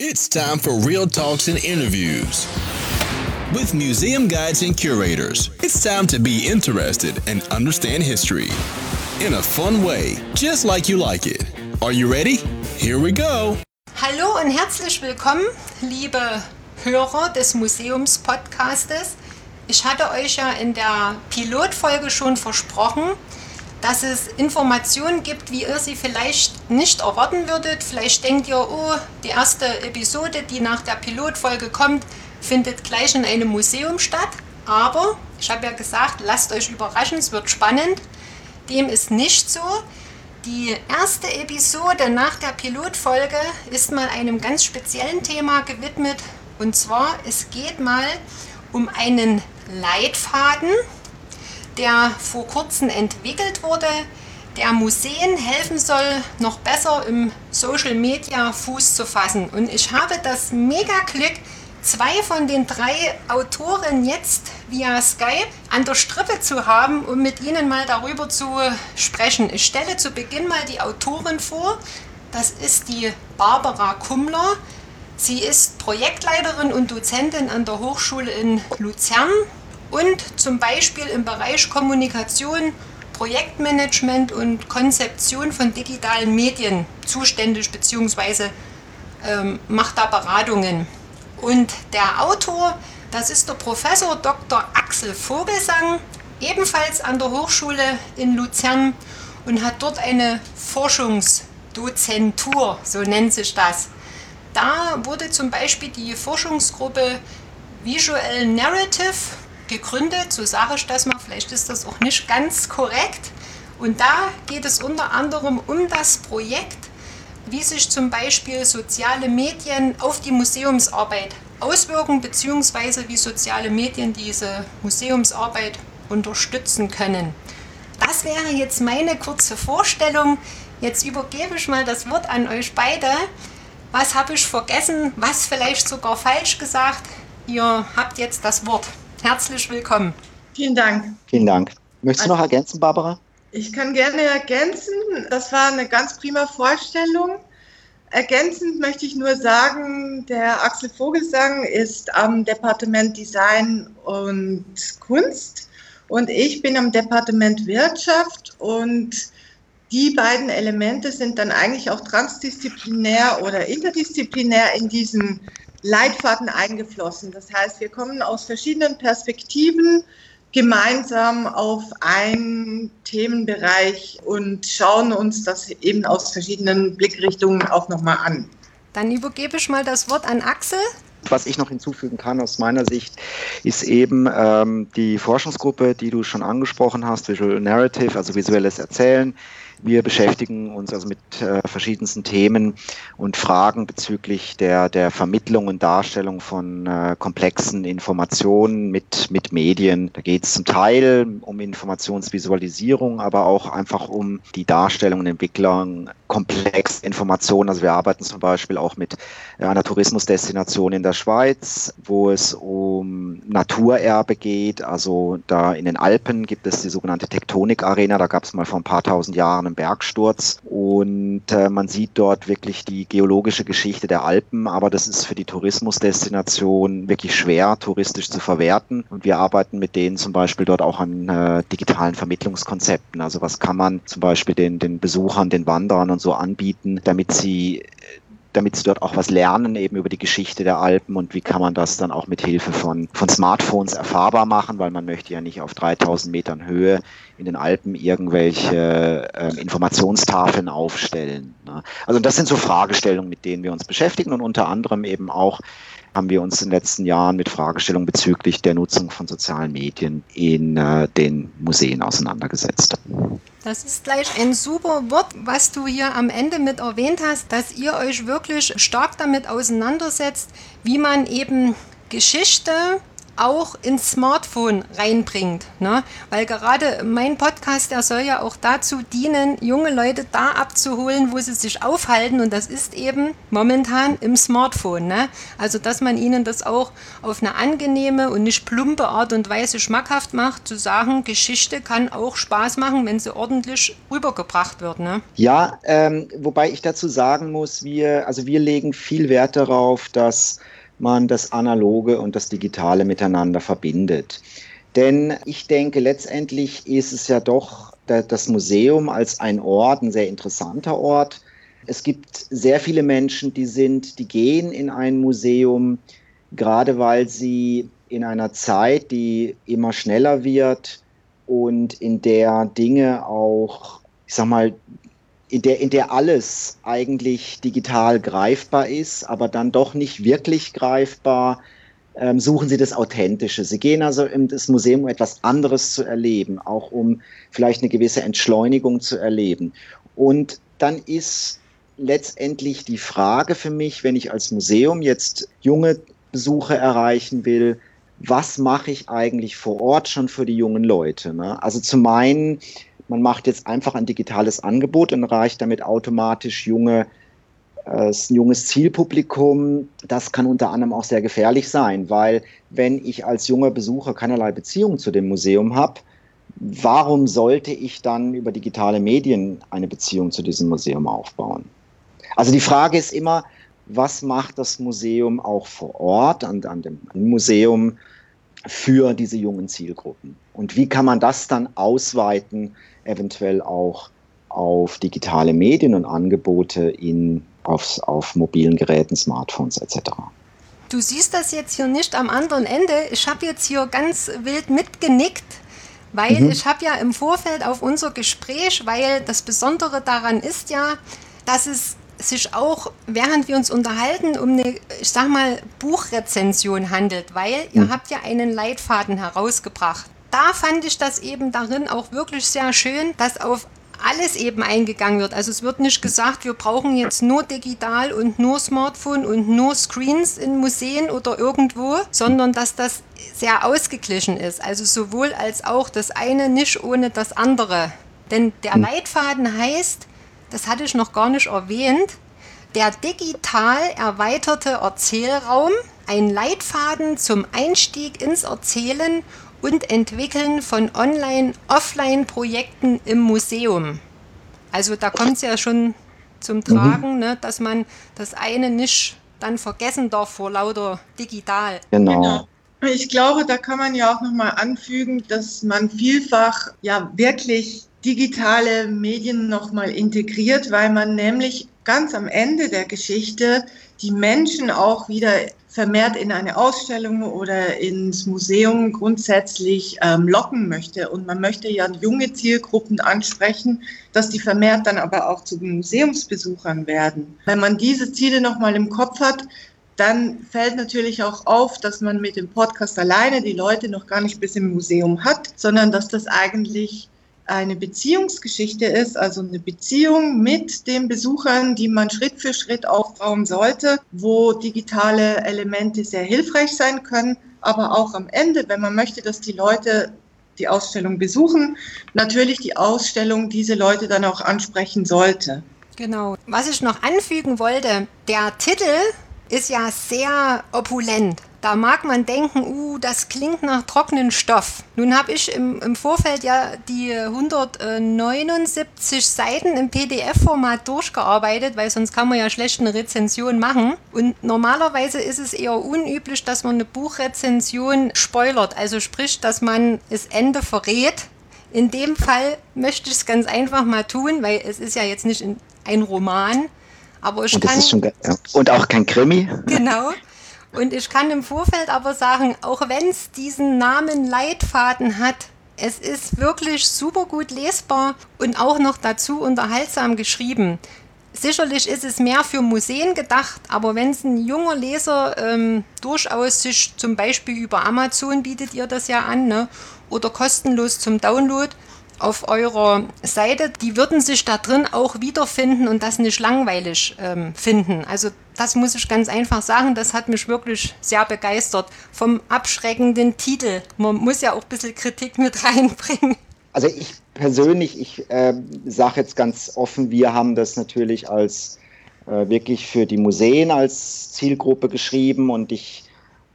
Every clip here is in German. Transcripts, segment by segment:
It's time for real talks and interviews with museum guides and curators. It's time to be interested and understand history in a fun way, just like you like it. Are you ready? Here we go. Hallo und herzlich willkommen, liebe Hörer des Museums-Podcastes. Ich hatte euch ja in der Pilotfolge schon versprochen, dass es Informationen gibt, wie ihr sie vielleicht nicht erwarten würdet. Vielleicht denkt ihr, oh, die erste Episode, die nach der Pilotfolge kommt, findet gleich in einem Museum statt. Aber ich habe ja gesagt, lasst euch überraschen, es wird spannend. Dem ist nicht so. Die erste Episode nach der Pilotfolge ist mal einem ganz speziellen Thema gewidmet. Und zwar, es geht mal um einen Leitfaden, der vor kurzem entwickelt wurde, der Museen helfen soll, noch besser im Social Media Fuß zu fassen. Und ich habe das mega Glück, zwei von den drei Autoren jetzt via Skype an der Strippe zu haben, um mit ihnen mal darüber zu sprechen. Ich stelle zu Beginn mal die Autorin vor. Das ist die Barbara Kummler. Sie ist Projektleiterin und Dozentin an der Hochschule in Luzern und zum Beispiel im Bereich Kommunikation, Projektmanagement und Konzeption von digitalen Medien zuständig bzw. Ähm, macht da Beratungen. Und der Autor, das ist der Professor Dr. Axel Vogelsang, ebenfalls an der Hochschule in Luzern und hat dort eine Forschungsdozentur, so nennt sich das. Da wurde zum Beispiel die Forschungsgruppe Visual Narrative gegründet, so sage ich das mal, vielleicht ist das auch nicht ganz korrekt. Und da geht es unter anderem um das Projekt, wie sich zum Beispiel soziale Medien auf die Museumsarbeit auswirken, beziehungsweise wie soziale Medien diese Museumsarbeit unterstützen können. Das wäre jetzt meine kurze Vorstellung. Jetzt übergebe ich mal das Wort an euch beide. Was habe ich vergessen? Was vielleicht sogar falsch gesagt? Ihr habt jetzt das Wort. Herzlich willkommen. Vielen Dank. Vielen Dank. Möchtest du noch ergänzen, Barbara? Ich kann gerne ergänzen. Das war eine ganz prima Vorstellung. Ergänzend möchte ich nur sagen, der Axel Vogelsang ist am Departement Design und Kunst und ich bin am Departement Wirtschaft und die beiden Elemente sind dann eigentlich auch transdisziplinär oder interdisziplinär in diesen Leitfaden eingeflossen. Das heißt, wir kommen aus verschiedenen Perspektiven gemeinsam auf einen Themenbereich und schauen uns das eben aus verschiedenen Blickrichtungen auch nochmal an. Dann übergebe ich mal das Wort an Axel. Was ich noch hinzufügen kann aus meiner Sicht, ist eben ähm, die Forschungsgruppe, die du schon angesprochen hast, Visual Narrative, also visuelles Erzählen wir beschäftigen uns also mit äh, verschiedensten Themen und Fragen bezüglich der, der Vermittlung und Darstellung von äh, komplexen Informationen mit, mit Medien. Da geht es zum Teil um Informationsvisualisierung, aber auch einfach um die Darstellung und Entwicklung komplexer Informationen. Also wir arbeiten zum Beispiel auch mit äh, einer Tourismusdestination in der Schweiz, wo es um Naturerbe geht. Also da in den Alpen gibt es die sogenannte Tektonik-Arena. Da gab es mal vor ein paar tausend Jahren einen Bergsturz. Und äh, man sieht dort wirklich die geologische Geschichte der Alpen, aber das ist für die Tourismusdestination wirklich schwer touristisch zu verwerten. Und wir arbeiten mit denen zum Beispiel dort auch an äh, digitalen Vermittlungskonzepten. Also was kann man zum Beispiel den, den Besuchern, den Wanderern und so anbieten, damit sie damit sie dort auch was lernen, eben über die Geschichte der Alpen und wie kann man das dann auch mit Hilfe von, von Smartphones erfahrbar machen, weil man möchte ja nicht auf 3000 Metern Höhe in den Alpen irgendwelche äh, Informationstafeln aufstellen. Ne? Also das sind so Fragestellungen, mit denen wir uns beschäftigen und unter anderem eben auch haben wir uns in den letzten Jahren mit Fragestellungen bezüglich der Nutzung von sozialen Medien in äh, den Museen auseinandergesetzt. Das ist gleich ein super Wort, was du hier am Ende mit erwähnt hast, dass ihr euch wirklich stark damit auseinandersetzt, wie man eben Geschichte auch ins Smartphone reinbringt. Ne? Weil gerade mein Podcast, der soll ja auch dazu dienen, junge Leute da abzuholen, wo sie sich aufhalten. Und das ist eben momentan im Smartphone. Ne? Also, dass man ihnen das auch auf eine angenehme und nicht plumpe Art und Weise schmackhaft macht, zu sagen, Geschichte kann auch Spaß machen, wenn sie ordentlich rübergebracht wird. Ne? Ja, ähm, wobei ich dazu sagen muss, wir, also wir legen viel Wert darauf, dass man das Analoge und das Digitale miteinander verbindet. Denn ich denke, letztendlich ist es ja doch das Museum als ein Ort, ein sehr interessanter Ort. Es gibt sehr viele Menschen, die sind, die gehen in ein Museum, gerade weil sie in einer Zeit, die immer schneller wird und in der Dinge auch, ich sag mal, in der, in der alles eigentlich digital greifbar ist, aber dann doch nicht wirklich greifbar, ähm, suchen sie das Authentische. Sie gehen also in das Museum, um etwas anderes zu erleben, auch um vielleicht eine gewisse Entschleunigung zu erleben. Und dann ist letztendlich die Frage für mich, wenn ich als Museum jetzt junge Besucher erreichen will, was mache ich eigentlich vor Ort schon für die jungen Leute? Ne? Also zum einen man macht jetzt einfach ein digitales Angebot und erreicht damit automatisch junge, äh, ein junges Zielpublikum. Das kann unter anderem auch sehr gefährlich sein, weil wenn ich als junger Besucher keinerlei Beziehung zu dem Museum habe, warum sollte ich dann über digitale Medien eine Beziehung zu diesem Museum aufbauen? Also die Frage ist immer, was macht das Museum auch vor Ort an, an dem Museum für diese jungen Zielgruppen? Und wie kann man das dann ausweiten eventuell auch auf digitale Medien und Angebote in, auf, auf mobilen Geräten, Smartphones etc. Du siehst das jetzt hier nicht am anderen Ende. Ich habe jetzt hier ganz wild mitgenickt, weil mhm. ich habe ja im Vorfeld auf unser Gespräch, weil das Besondere daran ist ja, dass es sich auch, während wir uns unterhalten, um eine, ich sag mal, Buchrezension handelt, weil ihr mhm. habt ja einen Leitfaden herausgebracht da fand ich das eben darin auch wirklich sehr schön, dass auf alles eben eingegangen wird. Also es wird nicht gesagt, wir brauchen jetzt nur digital und nur Smartphone und nur Screens in Museen oder irgendwo, sondern dass das sehr ausgeglichen ist. Also sowohl als auch das eine nicht ohne das andere. Denn der hm. Leitfaden heißt, das hatte ich noch gar nicht erwähnt, der digital erweiterte Erzählraum, ein Leitfaden zum Einstieg ins Erzählen und Entwickeln von Online-Offline-Projekten im Museum. Also da kommt es ja schon zum Tragen, mhm. ne, dass man das eine nicht dann vergessen darf vor lauter digital. Genau. genau. Ich glaube, da kann man ja auch nochmal anfügen, dass man vielfach ja wirklich digitale Medien nochmal integriert, weil man nämlich ganz am Ende der Geschichte die Menschen auch wieder vermehrt in eine Ausstellung oder ins Museum grundsätzlich ähm, locken möchte. Und man möchte ja junge Zielgruppen ansprechen, dass die vermehrt dann aber auch zu Museumsbesuchern werden. Wenn man diese Ziele nochmal im Kopf hat, dann fällt natürlich auch auf, dass man mit dem Podcast alleine die Leute noch gar nicht bis im Museum hat, sondern dass das eigentlich eine Beziehungsgeschichte ist, also eine Beziehung mit den Besuchern, die man Schritt für Schritt aufbauen sollte, wo digitale Elemente sehr hilfreich sein können, aber auch am Ende, wenn man möchte, dass die Leute die Ausstellung besuchen, natürlich die Ausstellung diese Leute dann auch ansprechen sollte. Genau. Was ich noch anfügen wollte, der Titel ist ja sehr opulent. Da mag man denken, uh, das klingt nach trockenen Stoff. Nun habe ich im, im Vorfeld ja die 179 Seiten im PDF-Format durchgearbeitet, weil sonst kann man ja schlecht eine Rezension machen. Und normalerweise ist es eher unüblich, dass man eine Buchrezension spoilert, also sprich, dass man das Ende verrät. In dem Fall möchte ich es ganz einfach mal tun, weil es ist ja jetzt nicht ein Roman, aber ich und kann. Schon, ja. Und auch kein Krimi. Genau. Und ich kann im Vorfeld aber sagen, auch wenn es diesen Namen Leitfaden hat, es ist wirklich super gut lesbar und auch noch dazu unterhaltsam geschrieben. Sicherlich ist es mehr für Museen gedacht, aber wenn es ein junger Leser ähm, durchaus sich zum Beispiel über Amazon bietet ihr das ja an ne, oder kostenlos zum Download, auf eurer Seite, die würden sich da drin auch wiederfinden und das nicht langweilig ähm, finden. Also das muss ich ganz einfach sagen, das hat mich wirklich sehr begeistert. Vom abschreckenden Titel. Man muss ja auch ein bisschen Kritik mit reinbringen. Also ich persönlich, ich äh, sage jetzt ganz offen, wir haben das natürlich als äh, wirklich für die Museen als Zielgruppe geschrieben und ich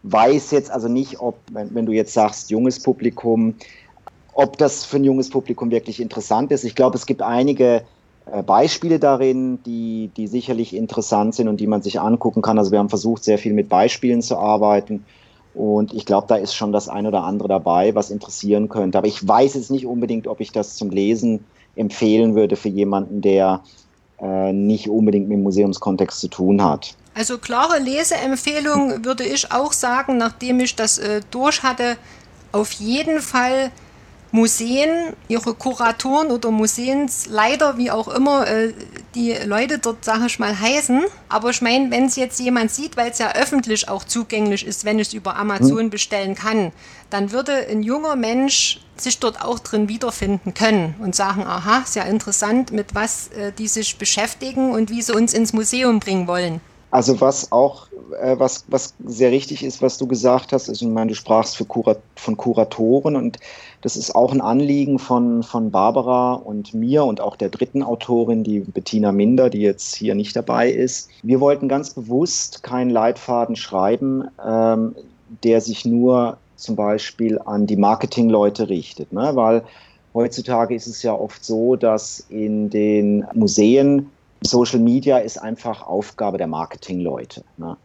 weiß jetzt also nicht, ob, wenn, wenn du jetzt sagst, junges Publikum, ob das für ein junges Publikum wirklich interessant ist. Ich glaube, es gibt einige äh, Beispiele darin, die, die sicherlich interessant sind und die man sich angucken kann. Also wir haben versucht, sehr viel mit Beispielen zu arbeiten. Und ich glaube, da ist schon das ein oder andere dabei, was interessieren könnte. Aber ich weiß jetzt nicht unbedingt, ob ich das zum Lesen empfehlen würde für jemanden, der äh, nicht unbedingt mit dem Museumskontext zu tun hat. Also klare Leseempfehlung würde ich auch sagen, nachdem ich das äh, durch hatte, auf jeden Fall Museen, ihre Kuratoren oder Museumsleiter, wie auch immer äh, die Leute dort, sage ich mal, heißen. Aber ich meine, wenn es jetzt jemand sieht, weil es ja öffentlich auch zugänglich ist, wenn ich es über Amazon mhm. bestellen kann, dann würde ein junger Mensch sich dort auch drin wiederfinden können und sagen, aha, sehr interessant, mit was äh, die sich beschäftigen und wie sie uns ins Museum bringen wollen. Also was auch, äh, was, was sehr richtig ist, was du gesagt hast, ist, ich meine, du sprachst für Kurat von Kuratoren und das ist auch ein Anliegen von, von Barbara und mir und auch der dritten Autorin, die Bettina Minder, die jetzt hier nicht dabei ist. Wir wollten ganz bewusst keinen Leitfaden schreiben, ähm, der sich nur zum Beispiel an die Marketingleute richtet, ne? weil heutzutage ist es ja oft so, dass in den Museen Social Media ist einfach Aufgabe der Marketingleute. Ne?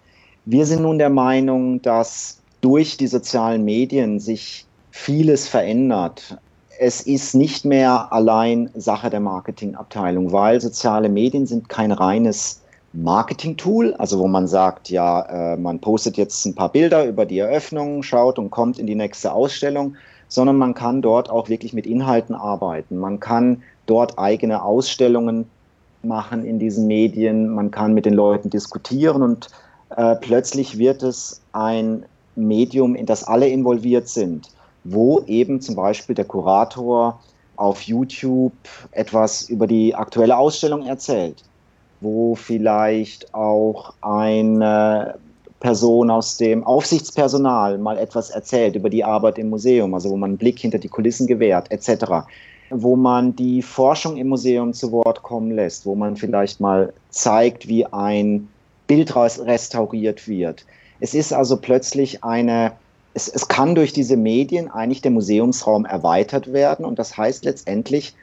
Wir sind nun der Meinung, dass durch die sozialen Medien sich vieles verändert. Es ist nicht mehr allein Sache der Marketingabteilung, weil soziale Medien sind kein reines Marketing-Tool, also wo man sagt, ja, äh, man postet jetzt ein paar Bilder über die Eröffnung, schaut und kommt in die nächste Ausstellung, sondern man kann dort auch wirklich mit Inhalten arbeiten. Man kann dort eigene Ausstellungen machen in diesen Medien, man kann mit den Leuten diskutieren und äh, plötzlich wird es ein Medium, in das alle involviert sind, wo eben zum Beispiel der Kurator auf YouTube etwas über die aktuelle Ausstellung erzählt, wo vielleicht auch eine Person aus dem Aufsichtspersonal mal etwas erzählt über die Arbeit im Museum, also wo man einen Blick hinter die Kulissen gewährt, etc wo man die Forschung im Museum zu Wort kommen lässt, wo man vielleicht mal zeigt, wie ein Bild restauriert wird. Es ist also plötzlich eine, es, es kann durch diese Medien eigentlich der Museumsraum erweitert werden und das heißt letztendlich,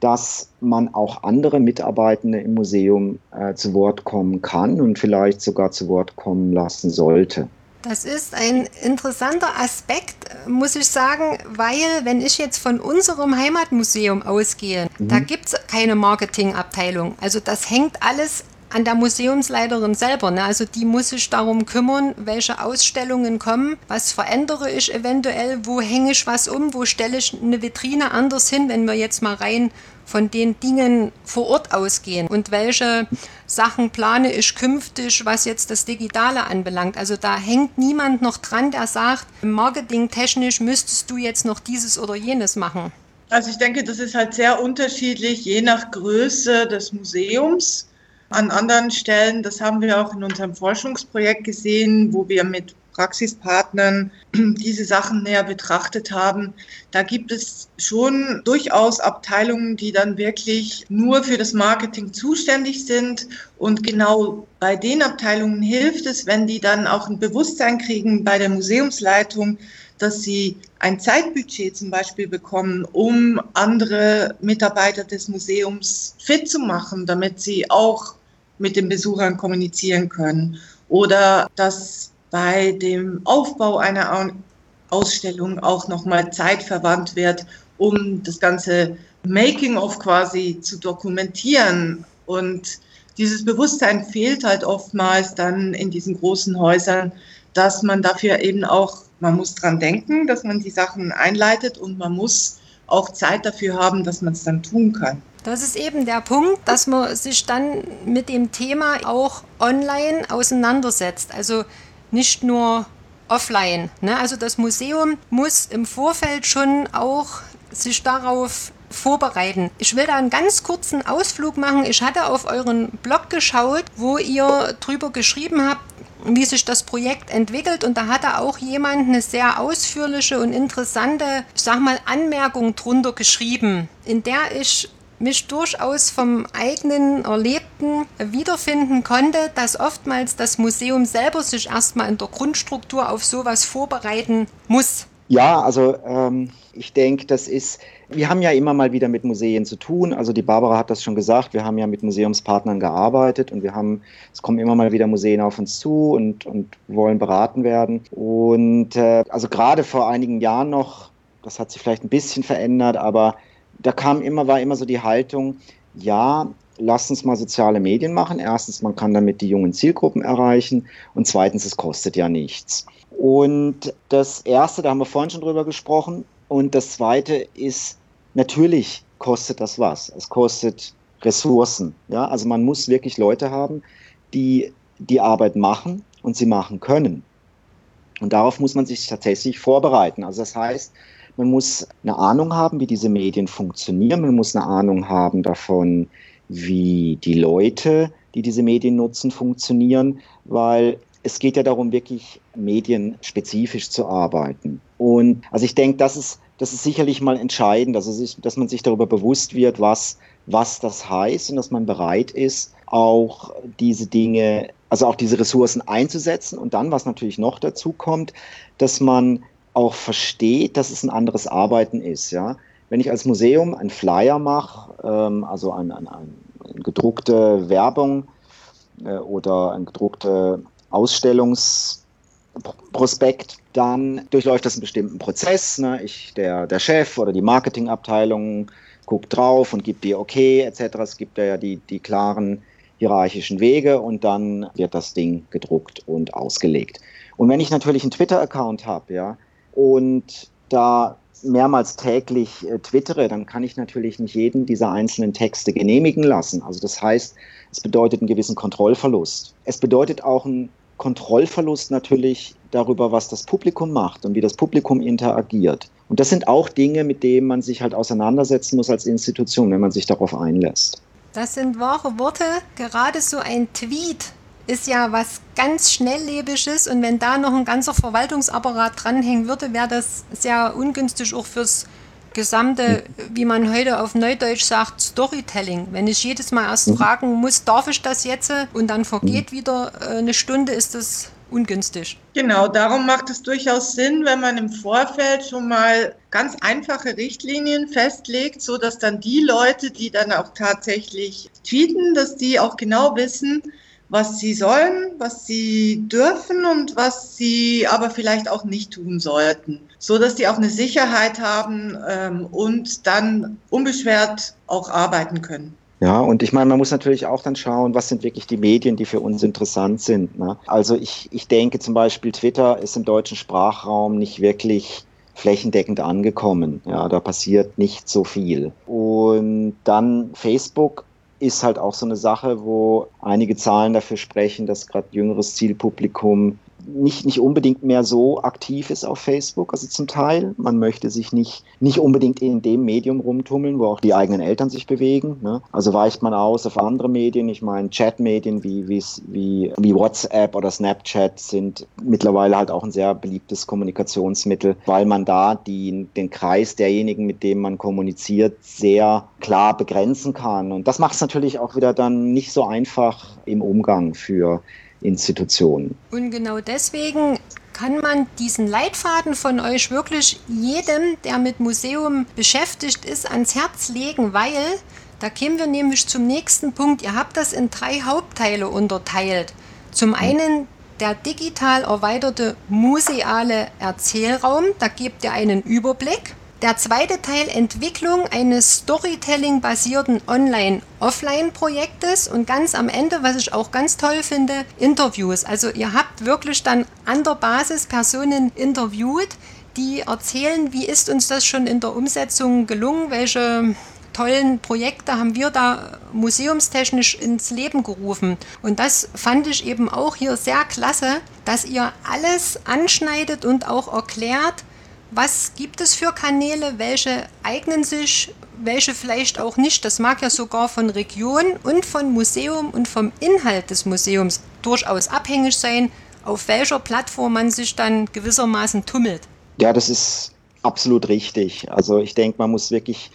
dass man auch andere Mitarbeitende im Museum äh, zu Wort kommen kann und vielleicht sogar zu Wort kommen lassen sollte. Das ist ein interessanter Aspekt, muss ich sagen, weil wenn ich jetzt von unserem Heimatmuseum ausgehe, mhm. da gibt es keine Marketingabteilung. Also das hängt alles an der Museumsleiterin selber. Ne? Also die muss sich darum kümmern, welche Ausstellungen kommen, was verändere ich eventuell, wo hänge ich was um, wo stelle ich eine Vitrine anders hin, wenn wir jetzt mal rein von den Dingen vor Ort ausgehen und welche Sachen plane ich künftig, was jetzt das Digitale anbelangt. Also da hängt niemand noch dran, der sagt, marketingtechnisch müsstest du jetzt noch dieses oder jenes machen. Also ich denke, das ist halt sehr unterschiedlich, je nach Größe des Museums. An anderen Stellen, das haben wir auch in unserem Forschungsprojekt gesehen, wo wir mit Praxispartnern diese Sachen näher betrachtet haben. Da gibt es schon durchaus Abteilungen, die dann wirklich nur für das Marketing zuständig sind. Und genau bei den Abteilungen hilft es, wenn die dann auch ein Bewusstsein kriegen bei der Museumsleitung, dass sie ein Zeitbudget zum Beispiel bekommen, um andere Mitarbeiter des Museums fit zu machen, damit sie auch mit den Besuchern kommunizieren können. Oder dass bei dem Aufbau einer Ausstellung auch nochmal Zeit verwandt wird, um das ganze Making-of quasi zu dokumentieren. Und dieses Bewusstsein fehlt halt oftmals dann in diesen großen Häusern, dass man dafür eben auch, man muss dran denken, dass man die Sachen einleitet und man muss auch Zeit dafür haben, dass man es dann tun kann. Das ist eben der Punkt, dass man sich dann mit dem Thema auch online auseinandersetzt. Also nicht nur offline. Ne? Also das Museum muss im Vorfeld schon auch sich darauf vorbereiten. Ich will da einen ganz kurzen Ausflug machen. Ich hatte auf euren Blog geschaut, wo ihr drüber geschrieben habt, wie sich das Projekt entwickelt. Und da hatte auch jemand eine sehr ausführliche und interessante, sag mal, Anmerkung drunter geschrieben, in der ich mich durchaus vom eigenen Erlebten wiederfinden konnte, dass oftmals das Museum selber sich erstmal in der Grundstruktur auf sowas vorbereiten muss. Ja, also ähm, ich denke, das ist, wir haben ja immer mal wieder mit Museen zu tun. Also die Barbara hat das schon gesagt, wir haben ja mit Museumspartnern gearbeitet und wir haben, es kommen immer mal wieder Museen auf uns zu und, und wollen beraten werden. Und äh, also gerade vor einigen Jahren noch, das hat sich vielleicht ein bisschen verändert, aber da kam immer, war immer so die Haltung, ja, lass uns mal soziale Medien machen. Erstens, man kann damit die jungen Zielgruppen erreichen und zweitens, es kostet ja nichts. Und das Erste, da haben wir vorhin schon drüber gesprochen. Und das Zweite ist, natürlich kostet das was. Es kostet Ressourcen. Ja? Also man muss wirklich Leute haben, die die Arbeit machen und sie machen können. Und darauf muss man sich tatsächlich vorbereiten. Also das heißt, man muss eine Ahnung haben, wie diese Medien funktionieren. Man muss eine Ahnung haben davon, wie die Leute, die diese Medien nutzen, funktionieren, weil es geht ja darum, wirklich medienspezifisch zu arbeiten. Und also ich denke, das ist, das ist sicherlich mal entscheidend, also sich, dass man sich darüber bewusst wird, was, was das heißt und dass man bereit ist, auch diese Dinge, also auch diese Ressourcen einzusetzen. Und dann, was natürlich noch dazu kommt, dass man auch versteht, dass es ein anderes Arbeiten ist. Ja? Wenn ich als Museum ein Flyer mache, ähm, also eine ein, ein gedruckte Werbung äh, oder ein gedruckte Ausstellungsprospekt, dann durchläuft das einen bestimmten Prozess. Ne? Ich, der, der Chef oder die Marketingabteilung guckt drauf und gibt dir okay etc. Es gibt ja die, die klaren hierarchischen Wege und dann wird das Ding gedruckt und ausgelegt. Und wenn ich natürlich einen Twitter-Account habe, ja, und da mehrmals täglich äh, twittere, dann kann ich natürlich nicht jeden dieser einzelnen Texte genehmigen lassen. Also das heißt, es bedeutet einen gewissen Kontrollverlust. Es bedeutet auch einen Kontrollverlust natürlich darüber, was das Publikum macht und wie das Publikum interagiert. Und das sind auch Dinge, mit denen man sich halt auseinandersetzen muss als Institution, wenn man sich darauf einlässt. Das sind wahre Worte. Gerade so ein Tweet ist ja was ganz Schnelllebiges und wenn da noch ein ganzer Verwaltungsapparat dranhängen würde, wäre das sehr ungünstig auch fürs gesamte, wie man heute auf Neudeutsch sagt, Storytelling. Wenn ich jedes Mal erst mhm. fragen muss, darf ich das jetzt und dann vergeht mhm. wieder äh, eine Stunde, ist das ungünstig. Genau, darum macht es durchaus Sinn, wenn man im Vorfeld schon mal ganz einfache Richtlinien festlegt, so dass dann die Leute, die dann auch tatsächlich tweeten, dass die auch genau wissen, was sie sollen, was sie dürfen und was sie aber vielleicht auch nicht tun sollten, so dass die auch eine Sicherheit haben ähm, und dann unbeschwert auch arbeiten können. Ja, und ich meine, man muss natürlich auch dann schauen, was sind wirklich die Medien, die für uns interessant sind. Ne? Also ich, ich denke zum Beispiel, Twitter ist im deutschen Sprachraum nicht wirklich flächendeckend angekommen. Ja, da passiert nicht so viel. Und dann Facebook ist halt auch so eine Sache, wo einige Zahlen dafür sprechen, dass gerade jüngeres Zielpublikum nicht, nicht unbedingt mehr so aktiv ist auf Facebook, also zum Teil. Man möchte sich nicht, nicht unbedingt in dem Medium rumtummeln, wo auch die eigenen Eltern sich bewegen. Ne? Also weicht man aus auf andere Medien. Ich meine, Chatmedien wie, wie, wie, WhatsApp oder Snapchat sind mittlerweile halt auch ein sehr beliebtes Kommunikationsmittel, weil man da die, den Kreis derjenigen, mit denen man kommuniziert, sehr klar begrenzen kann. Und das macht es natürlich auch wieder dann nicht so einfach im Umgang für Institutionen. Und genau deswegen kann man diesen Leitfaden von euch wirklich jedem, der mit Museum beschäftigt ist, ans Herz legen, weil da kämen wir nämlich zum nächsten Punkt. Ihr habt das in drei Hauptteile unterteilt. Zum einen der digital erweiterte museale Erzählraum, da gebt ihr einen Überblick. Der zweite Teil Entwicklung eines Storytelling-basierten Online-Offline-Projektes und ganz am Ende, was ich auch ganz toll finde, Interviews. Also ihr habt wirklich dann an der Basis Personen interviewt, die erzählen, wie ist uns das schon in der Umsetzung gelungen, welche tollen Projekte haben wir da museumstechnisch ins Leben gerufen. Und das fand ich eben auch hier sehr klasse, dass ihr alles anschneidet und auch erklärt, was gibt es für Kanäle? Welche eignen sich welche vielleicht auch nicht. Das mag ja sogar von Region und von Museum und vom Inhalt des Museums durchaus abhängig sein, auf welcher Plattform man sich dann gewissermaßen tummelt. Ja, das ist absolut richtig. Also ich denke, man muss wirklich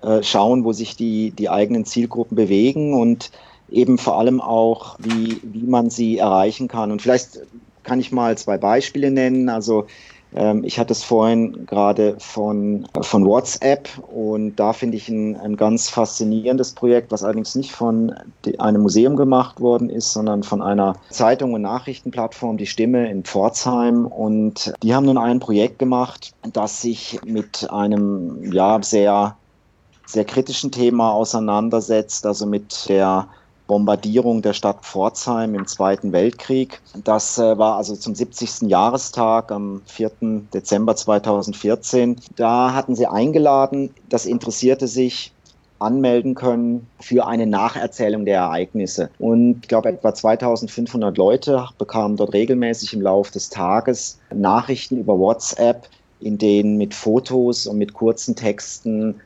äh, schauen, wo sich die, die eigenen Zielgruppen bewegen und eben vor allem auch, wie, wie man sie erreichen kann. Und vielleicht kann ich mal zwei Beispiele nennen. Also ähm, ich hatte es vorhin gerade von, von WhatsApp und da finde ich ein, ein ganz faszinierendes Projekt, was allerdings nicht von einem Museum gemacht worden ist, sondern von einer Zeitung und Nachrichtenplattform, die Stimme in Pforzheim. Und die haben nun ein Projekt gemacht, das sich mit einem ja sehr sehr kritischen Thema auseinandersetzt, also mit der Bombardierung der Stadt Pforzheim im Zweiten Weltkrieg. Das äh, war also zum 70. Jahrestag am 4. Dezember 2014. Da hatten sie eingeladen, das interessierte sich anmelden können für eine Nacherzählung der Ereignisse. Und ich glaube, etwa 2500 Leute bekamen dort regelmäßig im Laufe des Tages Nachrichten über WhatsApp, in denen mit Fotos und mit kurzen Texten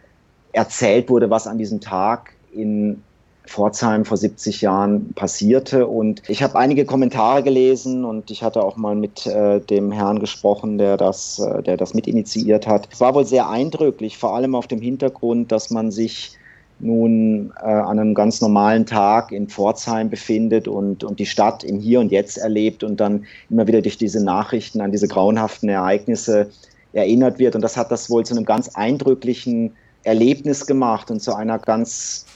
erzählt wurde, was an diesem Tag in Pforzheim vor 70 Jahren passierte. Und ich habe einige Kommentare gelesen und ich hatte auch mal mit äh, dem Herrn gesprochen, der das, äh, der das mitinitiiert hat. Es war wohl sehr eindrücklich, vor allem auf dem Hintergrund, dass man sich nun äh, an einem ganz normalen Tag in Pforzheim befindet und, und die Stadt im Hier und Jetzt erlebt und dann immer wieder durch diese Nachrichten an diese grauenhaften Ereignisse erinnert wird. Und das hat das wohl zu einem ganz eindrücklichen Erlebnis gemacht und zu einer ganz,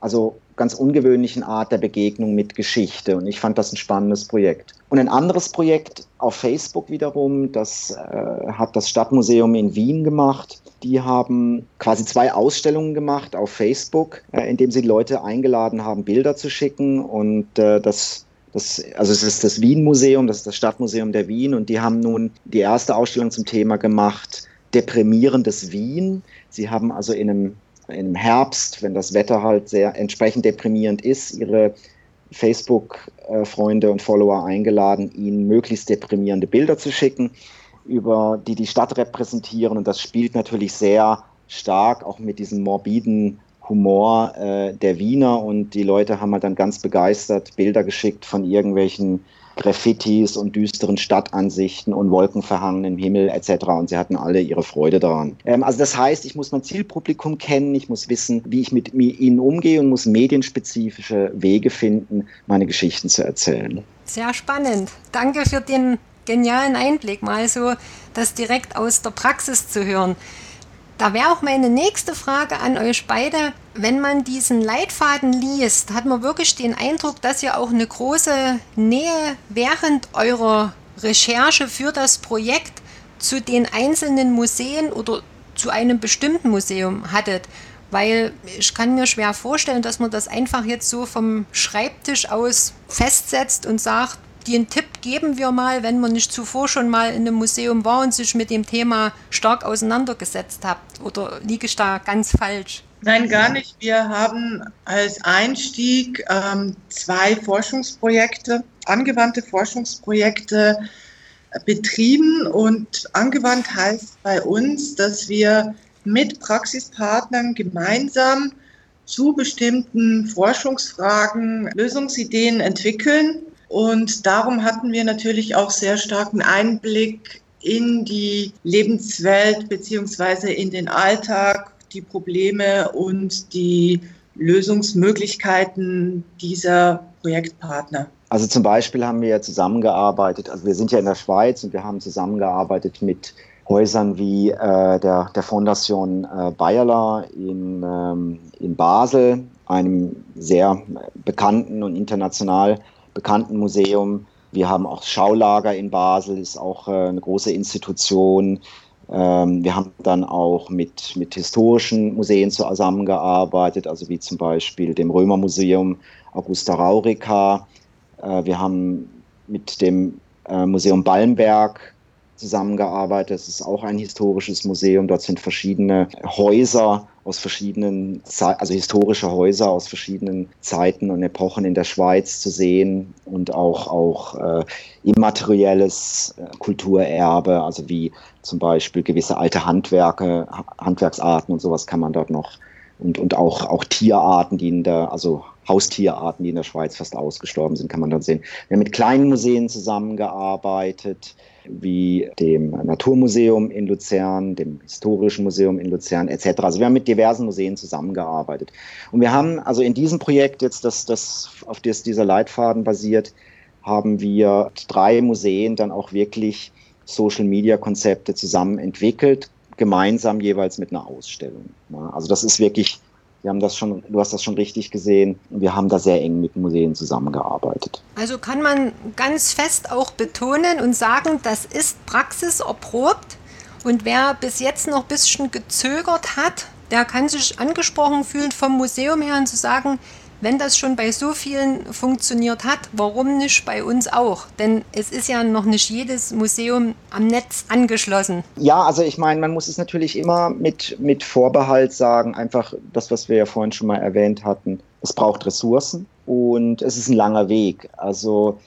also ganz ungewöhnlichen Art der Begegnung mit Geschichte. Und ich fand das ein spannendes Projekt. Und ein anderes Projekt auf Facebook wiederum, das äh, hat das Stadtmuseum in Wien gemacht. Die haben quasi zwei Ausstellungen gemacht auf Facebook, äh, indem sie Leute eingeladen haben, Bilder zu schicken. Und äh, das das, also es ist das Wien-Museum, das ist das Stadtmuseum der Wien und die haben nun die erste Ausstellung zum Thema gemacht, deprimierendes Wien. Sie haben also in einem im Herbst, wenn das Wetter halt sehr entsprechend deprimierend ist, ihre Facebook-Freunde und Follower eingeladen, ihnen möglichst deprimierende Bilder zu schicken, über die die Stadt repräsentieren. Und das spielt natürlich sehr stark auch mit diesem morbiden Humor äh, der Wiener. Und die Leute haben halt dann ganz begeistert Bilder geschickt von irgendwelchen Graffitis und düsteren Stadtansichten und wolkenverhangenen Himmel etc. Und sie hatten alle ihre Freude daran. Ähm, also das heißt, ich muss mein Zielpublikum kennen, ich muss wissen, wie ich mit ihnen umgehe und muss medienspezifische Wege finden, meine Geschichten zu erzählen. Sehr spannend. Danke für den genialen Einblick, mal so das direkt aus der Praxis zu hören. Da wäre auch meine nächste Frage an euch beide. Wenn man diesen Leitfaden liest, hat man wirklich den Eindruck, dass ihr auch eine große Nähe während eurer Recherche für das Projekt zu den einzelnen Museen oder zu einem bestimmten Museum hattet. Weil ich kann mir schwer vorstellen, dass man das einfach jetzt so vom Schreibtisch aus festsetzt und sagt, den Tipp geben wir mal, wenn man nicht zuvor schon mal in einem Museum war und sich mit dem Thema stark auseinandergesetzt hat? Oder liege ich da ganz falsch? Nein, gar nicht. Wir haben als Einstieg ähm, zwei Forschungsprojekte, angewandte Forschungsprojekte betrieben. Und angewandt heißt bei uns, dass wir mit Praxispartnern gemeinsam zu bestimmten Forschungsfragen Lösungsideen entwickeln und darum hatten wir natürlich auch sehr starken Einblick in die Lebenswelt beziehungsweise in den Alltag, die Probleme und die Lösungsmöglichkeiten dieser Projektpartner. Also zum Beispiel haben wir zusammengearbeitet, also wir sind ja in der Schweiz und wir haben zusammengearbeitet mit Häusern wie äh, der, der Fondation äh, Bayerler in, ähm, in Basel, einem sehr bekannten und international bekannten Museum. Wir haben auch Schaulager in Basel, ist auch äh, eine große Institution. Ähm, wir haben dann auch mit, mit historischen Museen zusammengearbeitet, also wie zum Beispiel dem Römermuseum Augusta Raurica. Äh, wir haben mit dem äh, Museum Ballenberg zusammengearbeitet. Das ist auch ein historisches Museum. Dort sind verschiedene Häuser aus verschiedenen, also historische Häuser aus verschiedenen Zeiten und Epochen in der Schweiz zu sehen und auch, auch äh, immaterielles äh, Kulturerbe, also wie zum Beispiel gewisse alte Handwerke, Handwerksarten und sowas kann man dort noch und, und auch, auch Tierarten, die in der, also Haustierarten, die in der Schweiz fast ausgestorben sind, kann man dann sehen. Wir haben mit kleinen Museen zusammengearbeitet, wie dem Naturmuseum in Luzern, dem Historischen Museum in Luzern etc. Also wir haben mit diversen Museen zusammengearbeitet. Und wir haben also in diesem Projekt jetzt, das, das auf das dieser Leitfaden basiert, haben wir drei Museen dann auch wirklich Social-Media-Konzepte zusammen entwickelt, gemeinsam jeweils mit einer Ausstellung. Also das ist wirklich wir haben das schon, du hast das schon richtig gesehen. Wir haben da sehr eng mit Museen zusammengearbeitet. Also kann man ganz fest auch betonen und sagen, das ist praxiserprobt. Und wer bis jetzt noch ein bisschen gezögert hat, der kann sich angesprochen fühlen vom Museum her und zu sagen, wenn das schon bei so vielen funktioniert hat, warum nicht bei uns auch? Denn es ist ja noch nicht jedes Museum am Netz angeschlossen. Ja, also ich meine, man muss es natürlich immer mit, mit Vorbehalt sagen, einfach das, was wir ja vorhin schon mal erwähnt hatten. Es braucht Ressourcen und es ist ein langer Weg. Also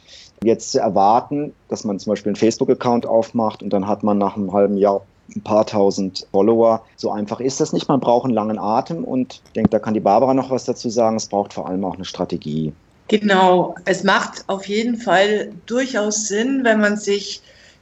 jetzt zu erwarten, dass man zum Beispiel einen Facebook-Account aufmacht und dann hat man nach einem halben Jahr ein paar tausend Follower. So einfach ist das nicht. Man braucht einen langen Atem und ich denke, da kann die Barbara noch was dazu sagen. Es braucht vor allem auch eine Strategie. Genau, es macht auf jeden Fall durchaus Sinn, wenn man sich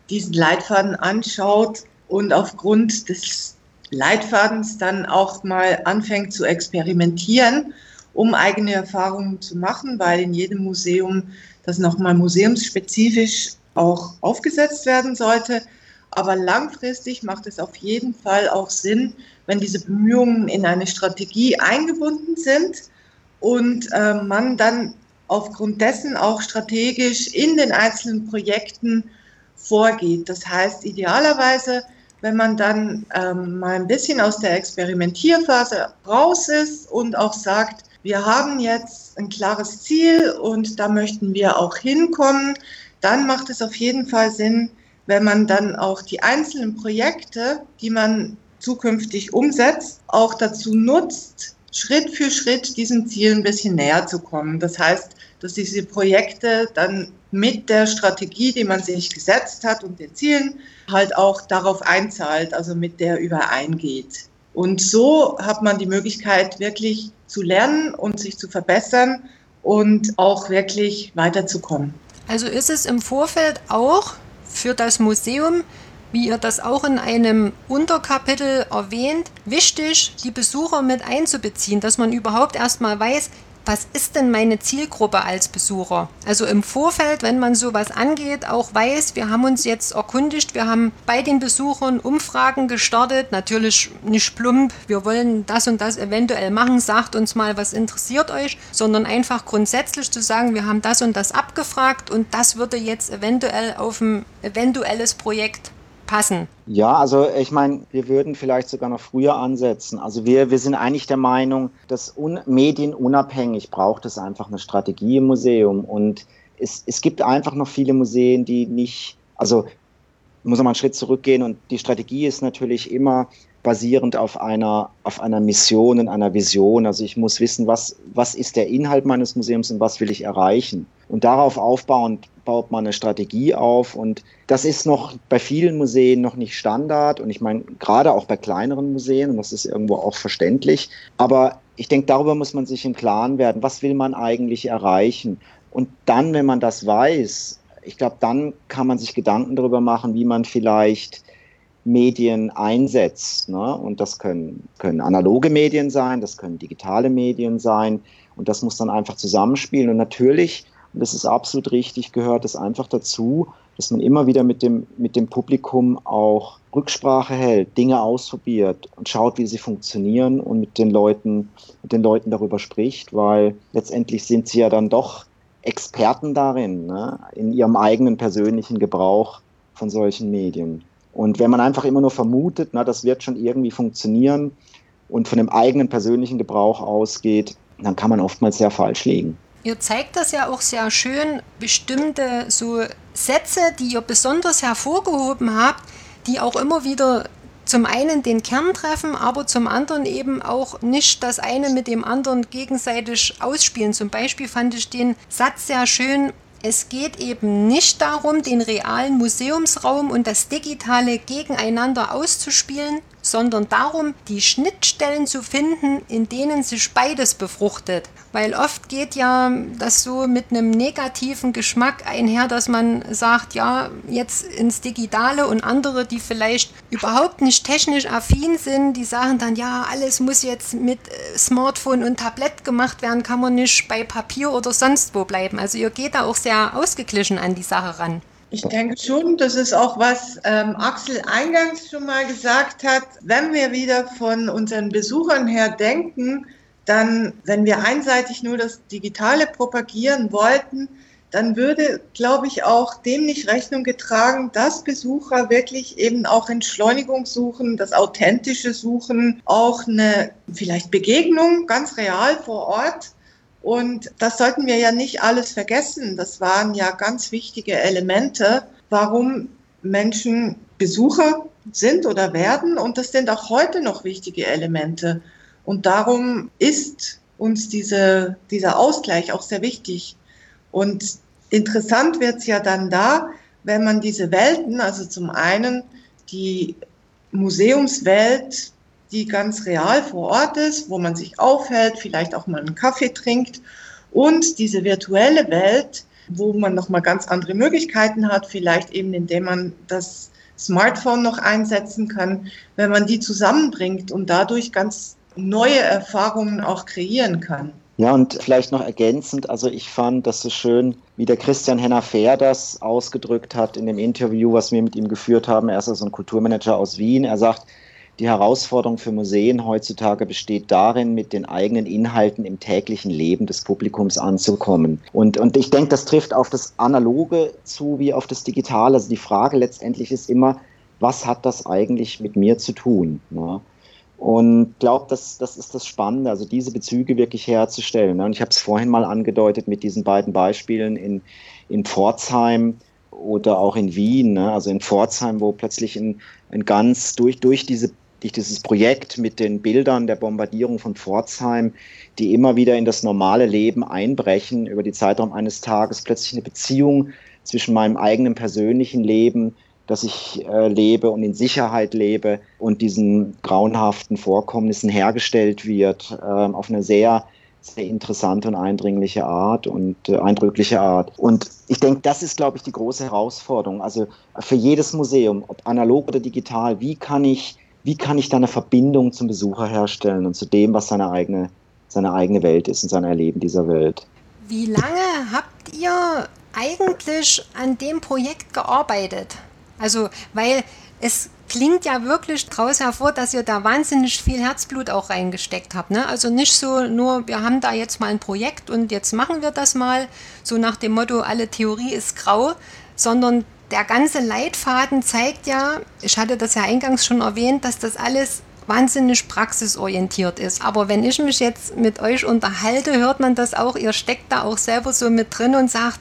diesen Leitfaden anschaut und aufgrund des Leitfadens dann auch mal anfängt zu experimentieren, um eigene Erfahrungen zu machen, weil in jedem Museum das nochmal museumsspezifisch auch aufgesetzt werden sollte. Aber langfristig macht es auf jeden Fall auch Sinn, wenn diese Bemühungen in eine Strategie eingebunden sind und äh, man dann aufgrund dessen auch strategisch in den einzelnen Projekten vorgeht. Das heißt, idealerweise, wenn man dann ähm, mal ein bisschen aus der Experimentierphase raus ist und auch sagt, wir haben jetzt ein klares Ziel und da möchten wir auch hinkommen, dann macht es auf jeden Fall Sinn, wenn man dann auch die einzelnen Projekte, die man zukünftig umsetzt, auch dazu nutzt, Schritt für Schritt diesem Ziel ein bisschen näher zu kommen. Das heißt, dass diese Projekte dann mit der Strategie, die man sich gesetzt hat und den Zielen, halt auch darauf einzahlt, also mit der übereingeht. Und so hat man die Möglichkeit, wirklich zu lernen und sich zu verbessern und auch wirklich weiterzukommen. Also ist es im Vorfeld auch für das Museum, wie ihr das auch in einem Unterkapitel erwähnt, wichtig, die Besucher mit einzubeziehen, dass man überhaupt erstmal weiß, was ist denn meine Zielgruppe als Besucher? Also im Vorfeld, wenn man sowas angeht, auch weiß, wir haben uns jetzt erkundigt, wir haben bei den Besuchern Umfragen gestartet, natürlich nicht plump, wir wollen das und das eventuell machen, sagt uns mal, was interessiert euch, sondern einfach grundsätzlich zu sagen, wir haben das und das abgefragt und das würde jetzt eventuell auf ein eventuelles Projekt passen? Ja, also ich meine, wir würden vielleicht sogar noch früher ansetzen. Also wir, wir sind eigentlich der Meinung, dass un medienunabhängig braucht es einfach eine Strategie im Museum. Und es, es gibt einfach noch viele Museen, die nicht, also muss man einen Schritt zurückgehen und die Strategie ist natürlich immer basierend auf einer, auf einer Mission und einer Vision. Also ich muss wissen, was, was ist der Inhalt meines Museums und was will ich erreichen. Und darauf aufbauend baut man eine Strategie auf. Und das ist noch bei vielen Museen noch nicht Standard. Und ich meine, gerade auch bei kleineren Museen, und das ist irgendwo auch verständlich. Aber ich denke, darüber muss man sich im Klaren werden. Was will man eigentlich erreichen? Und dann, wenn man das weiß, ich glaube, dann kann man sich Gedanken darüber machen, wie man vielleicht Medien einsetzt. Ne? Und das können, können analoge Medien sein, das können digitale Medien sein. Und das muss dann einfach zusammenspielen. Und natürlich und das ist absolut richtig, gehört es einfach dazu, dass man immer wieder mit dem, mit dem Publikum auch Rücksprache hält, Dinge ausprobiert und schaut, wie sie funktionieren und mit den Leuten, mit den Leuten darüber spricht, weil letztendlich sind sie ja dann doch Experten darin, ne, in ihrem eigenen persönlichen Gebrauch von solchen Medien. Und wenn man einfach immer nur vermutet, na, das wird schon irgendwie funktionieren und von dem eigenen persönlichen Gebrauch ausgeht, dann kann man oftmals sehr falsch liegen. Ihr zeigt das ja auch sehr schön, bestimmte so Sätze, die ihr besonders hervorgehoben habt, die auch immer wieder zum einen den Kern treffen, aber zum anderen eben auch nicht das eine mit dem anderen gegenseitig ausspielen. Zum Beispiel fand ich den Satz sehr schön, es geht eben nicht darum, den realen Museumsraum und das Digitale gegeneinander auszuspielen, sondern darum, die Schnittstellen zu finden, in denen sich beides befruchtet. Weil oft geht ja das so mit einem negativen Geschmack einher, dass man sagt, ja, jetzt ins Digitale und andere, die vielleicht überhaupt nicht technisch affin sind, die sagen dann, ja, alles muss jetzt mit äh, Smartphone und Tablett gemacht werden, kann man nicht bei Papier oder sonst wo bleiben. Also ihr geht da auch sehr ausgeglichen an die Sache ran. Ich denke schon, das ist auch was ähm, Axel eingangs schon mal gesagt hat. Wenn wir wieder von unseren Besuchern her denken, dann, wenn wir einseitig nur das Digitale propagieren wollten, dann würde, glaube ich, auch dem nicht Rechnung getragen, dass Besucher wirklich eben auch Entschleunigung suchen, das Authentische suchen, auch eine vielleicht Begegnung ganz real vor Ort und das sollten wir ja nicht alles vergessen. Das waren ja ganz wichtige Elemente, warum Menschen Besucher sind oder werden. Und das sind auch heute noch wichtige Elemente. Und darum ist uns diese, dieser Ausgleich auch sehr wichtig. Und interessant wird es ja dann da, wenn man diese Welten, also zum einen die Museumswelt die ganz real vor Ort ist, wo man sich aufhält, vielleicht auch mal einen Kaffee trinkt und diese virtuelle Welt, wo man noch mal ganz andere Möglichkeiten hat, vielleicht eben indem man das Smartphone noch einsetzen kann, wenn man die zusammenbringt und dadurch ganz neue Erfahrungen auch kreieren kann. Ja, und vielleicht noch ergänzend, also ich fand das so schön, wie der Christian Henner Fair das ausgedrückt hat in dem Interview, was wir mit ihm geführt haben. Er ist also ein Kulturmanager aus Wien. Er sagt, die Herausforderung für Museen heutzutage besteht darin, mit den eigenen Inhalten im täglichen Leben des Publikums anzukommen. Und, und ich denke, das trifft auf das Analoge zu wie auf das Digitale. Also die Frage letztendlich ist immer, was hat das eigentlich mit mir zu tun? Ne? Und ich glaube, das, das ist das Spannende, also diese Bezüge wirklich herzustellen. Ne? Und ich habe es vorhin mal angedeutet mit diesen beiden Beispielen in, in Pforzheim oder auch in Wien. Ne? Also in Pforzheim, wo plötzlich ein, ein ganz durch, durch diese durch dieses Projekt mit den Bildern der Bombardierung von Pforzheim, die immer wieder in das normale Leben einbrechen, über die Zeitraum eines Tages plötzlich eine Beziehung zwischen meinem eigenen persönlichen Leben, das ich äh, lebe und in Sicherheit lebe und diesen grauenhaften Vorkommnissen hergestellt wird, äh, auf eine sehr sehr interessante und eindringliche Art und äh, eindrückliche Art. Und ich denke, das ist, glaube ich, die große Herausforderung. Also für jedes Museum, ob analog oder digital, wie kann ich wie kann ich da eine Verbindung zum Besucher herstellen und zu dem, was seine eigene, seine eigene Welt ist und sein Erleben dieser Welt. Wie lange habt ihr eigentlich an dem Projekt gearbeitet? Also, weil es klingt ja wirklich daraus hervor, dass ihr da wahnsinnig viel Herzblut auch reingesteckt habt. Ne? Also nicht so nur, wir haben da jetzt mal ein Projekt und jetzt machen wir das mal, so nach dem Motto, alle Theorie ist grau, sondern der ganze Leitfaden zeigt ja, ich hatte das ja eingangs schon erwähnt, dass das alles wahnsinnig praxisorientiert ist. Aber wenn ich mich jetzt mit euch unterhalte, hört man das auch, ihr steckt da auch selber so mit drin und sagt,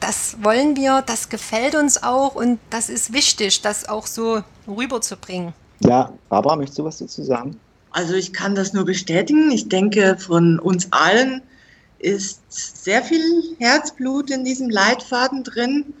das wollen wir, das gefällt uns auch und das ist wichtig, das auch so rüberzubringen. Ja, Barbara, möchtest du was dazu sagen? Also ich kann das nur bestätigen. Ich denke, von uns allen ist sehr viel Herzblut in diesem Leitfaden drin.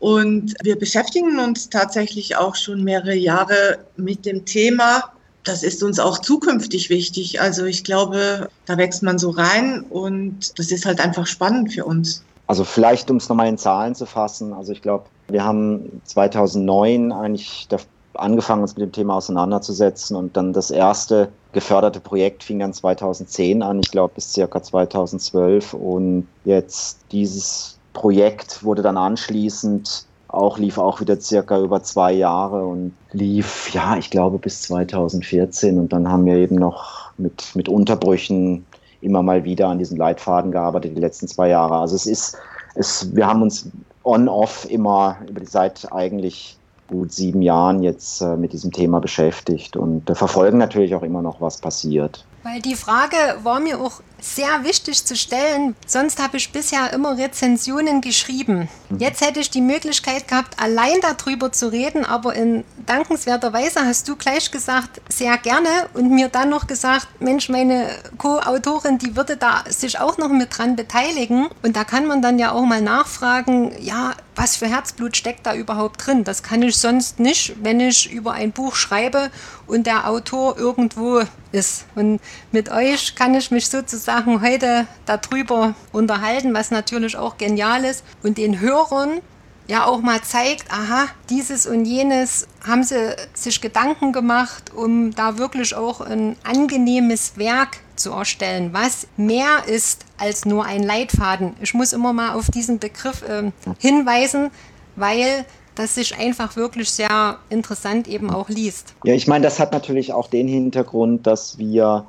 Und wir beschäftigen uns tatsächlich auch schon mehrere Jahre mit dem Thema. Das ist uns auch zukünftig wichtig. Also ich glaube, da wächst man so rein und das ist halt einfach spannend für uns. Also vielleicht, um es nochmal in Zahlen zu fassen. Also ich glaube, wir haben 2009 eigentlich angefangen, uns mit dem Thema auseinanderzusetzen und dann das erste geförderte Projekt fing dann 2010 an, ich glaube bis circa 2012 und jetzt dieses Projekt wurde dann anschließend auch, lief auch wieder circa über zwei Jahre und lief, ja, ich glaube bis 2014 und dann haben wir eben noch mit, mit Unterbrüchen immer mal wieder an diesem Leitfaden gearbeitet, die letzten zwei Jahre. Also es ist, es, wir haben uns on-off immer seit eigentlich gut sieben Jahren jetzt äh, mit diesem Thema beschäftigt und äh, verfolgen natürlich auch immer noch, was passiert. Weil die Frage war mir auch sehr wichtig zu stellen. Sonst habe ich bisher immer Rezensionen geschrieben. Mhm. Jetzt hätte ich die Möglichkeit gehabt, allein darüber zu reden, aber in dankenswerter Weise hast du gleich gesagt, sehr gerne und mir dann noch gesagt, Mensch, meine Co-Autorin, die würde da sich auch noch mit dran beteiligen. Und da kann man dann ja auch mal nachfragen, ja, was für Herzblut steckt da überhaupt drin. Das kann ich sonst nicht, wenn ich über ein Buch schreibe und der Autor irgendwo ist. Und mit euch kann ich mich sozusagen heute darüber unterhalten, was natürlich auch genial ist. Und den Hörern ja auch mal zeigt, aha, dieses und jenes haben sie sich Gedanken gemacht, um da wirklich auch ein angenehmes Werk zu erstellen, was mehr ist als nur ein Leitfaden. Ich muss immer mal auf diesen Begriff äh, hinweisen, weil das sich einfach wirklich sehr interessant eben auch liest. Ja, ich meine, das hat natürlich auch den Hintergrund, dass wir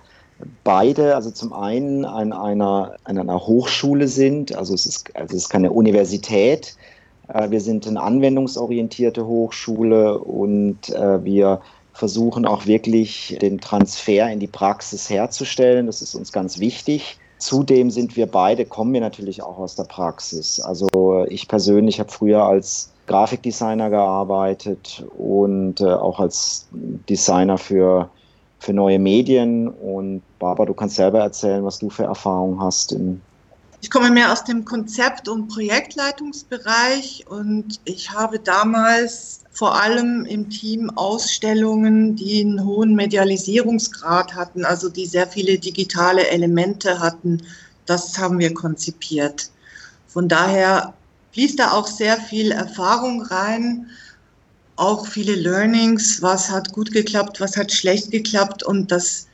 beide, also zum einen an einer, an einer Hochschule sind, also es ist, also es ist keine Universität, äh, wir sind eine anwendungsorientierte Hochschule und äh, wir versuchen auch wirklich den Transfer in die Praxis herzustellen. Das ist uns ganz wichtig. Zudem sind wir beide, kommen wir natürlich auch aus der Praxis. Also ich persönlich habe früher als Grafikdesigner gearbeitet und äh, auch als Designer für, für neue Medien. Und Barbara, du kannst selber erzählen, was du für Erfahrungen hast im ich komme mehr aus dem Konzept- und Projektleitungsbereich und ich habe damals vor allem im Team Ausstellungen, die einen hohen Medialisierungsgrad hatten, also die sehr viele digitale Elemente hatten. Das haben wir konzipiert. Von daher fließt da auch sehr viel Erfahrung rein, auch viele Learnings, was hat gut geklappt, was hat schlecht geklappt und das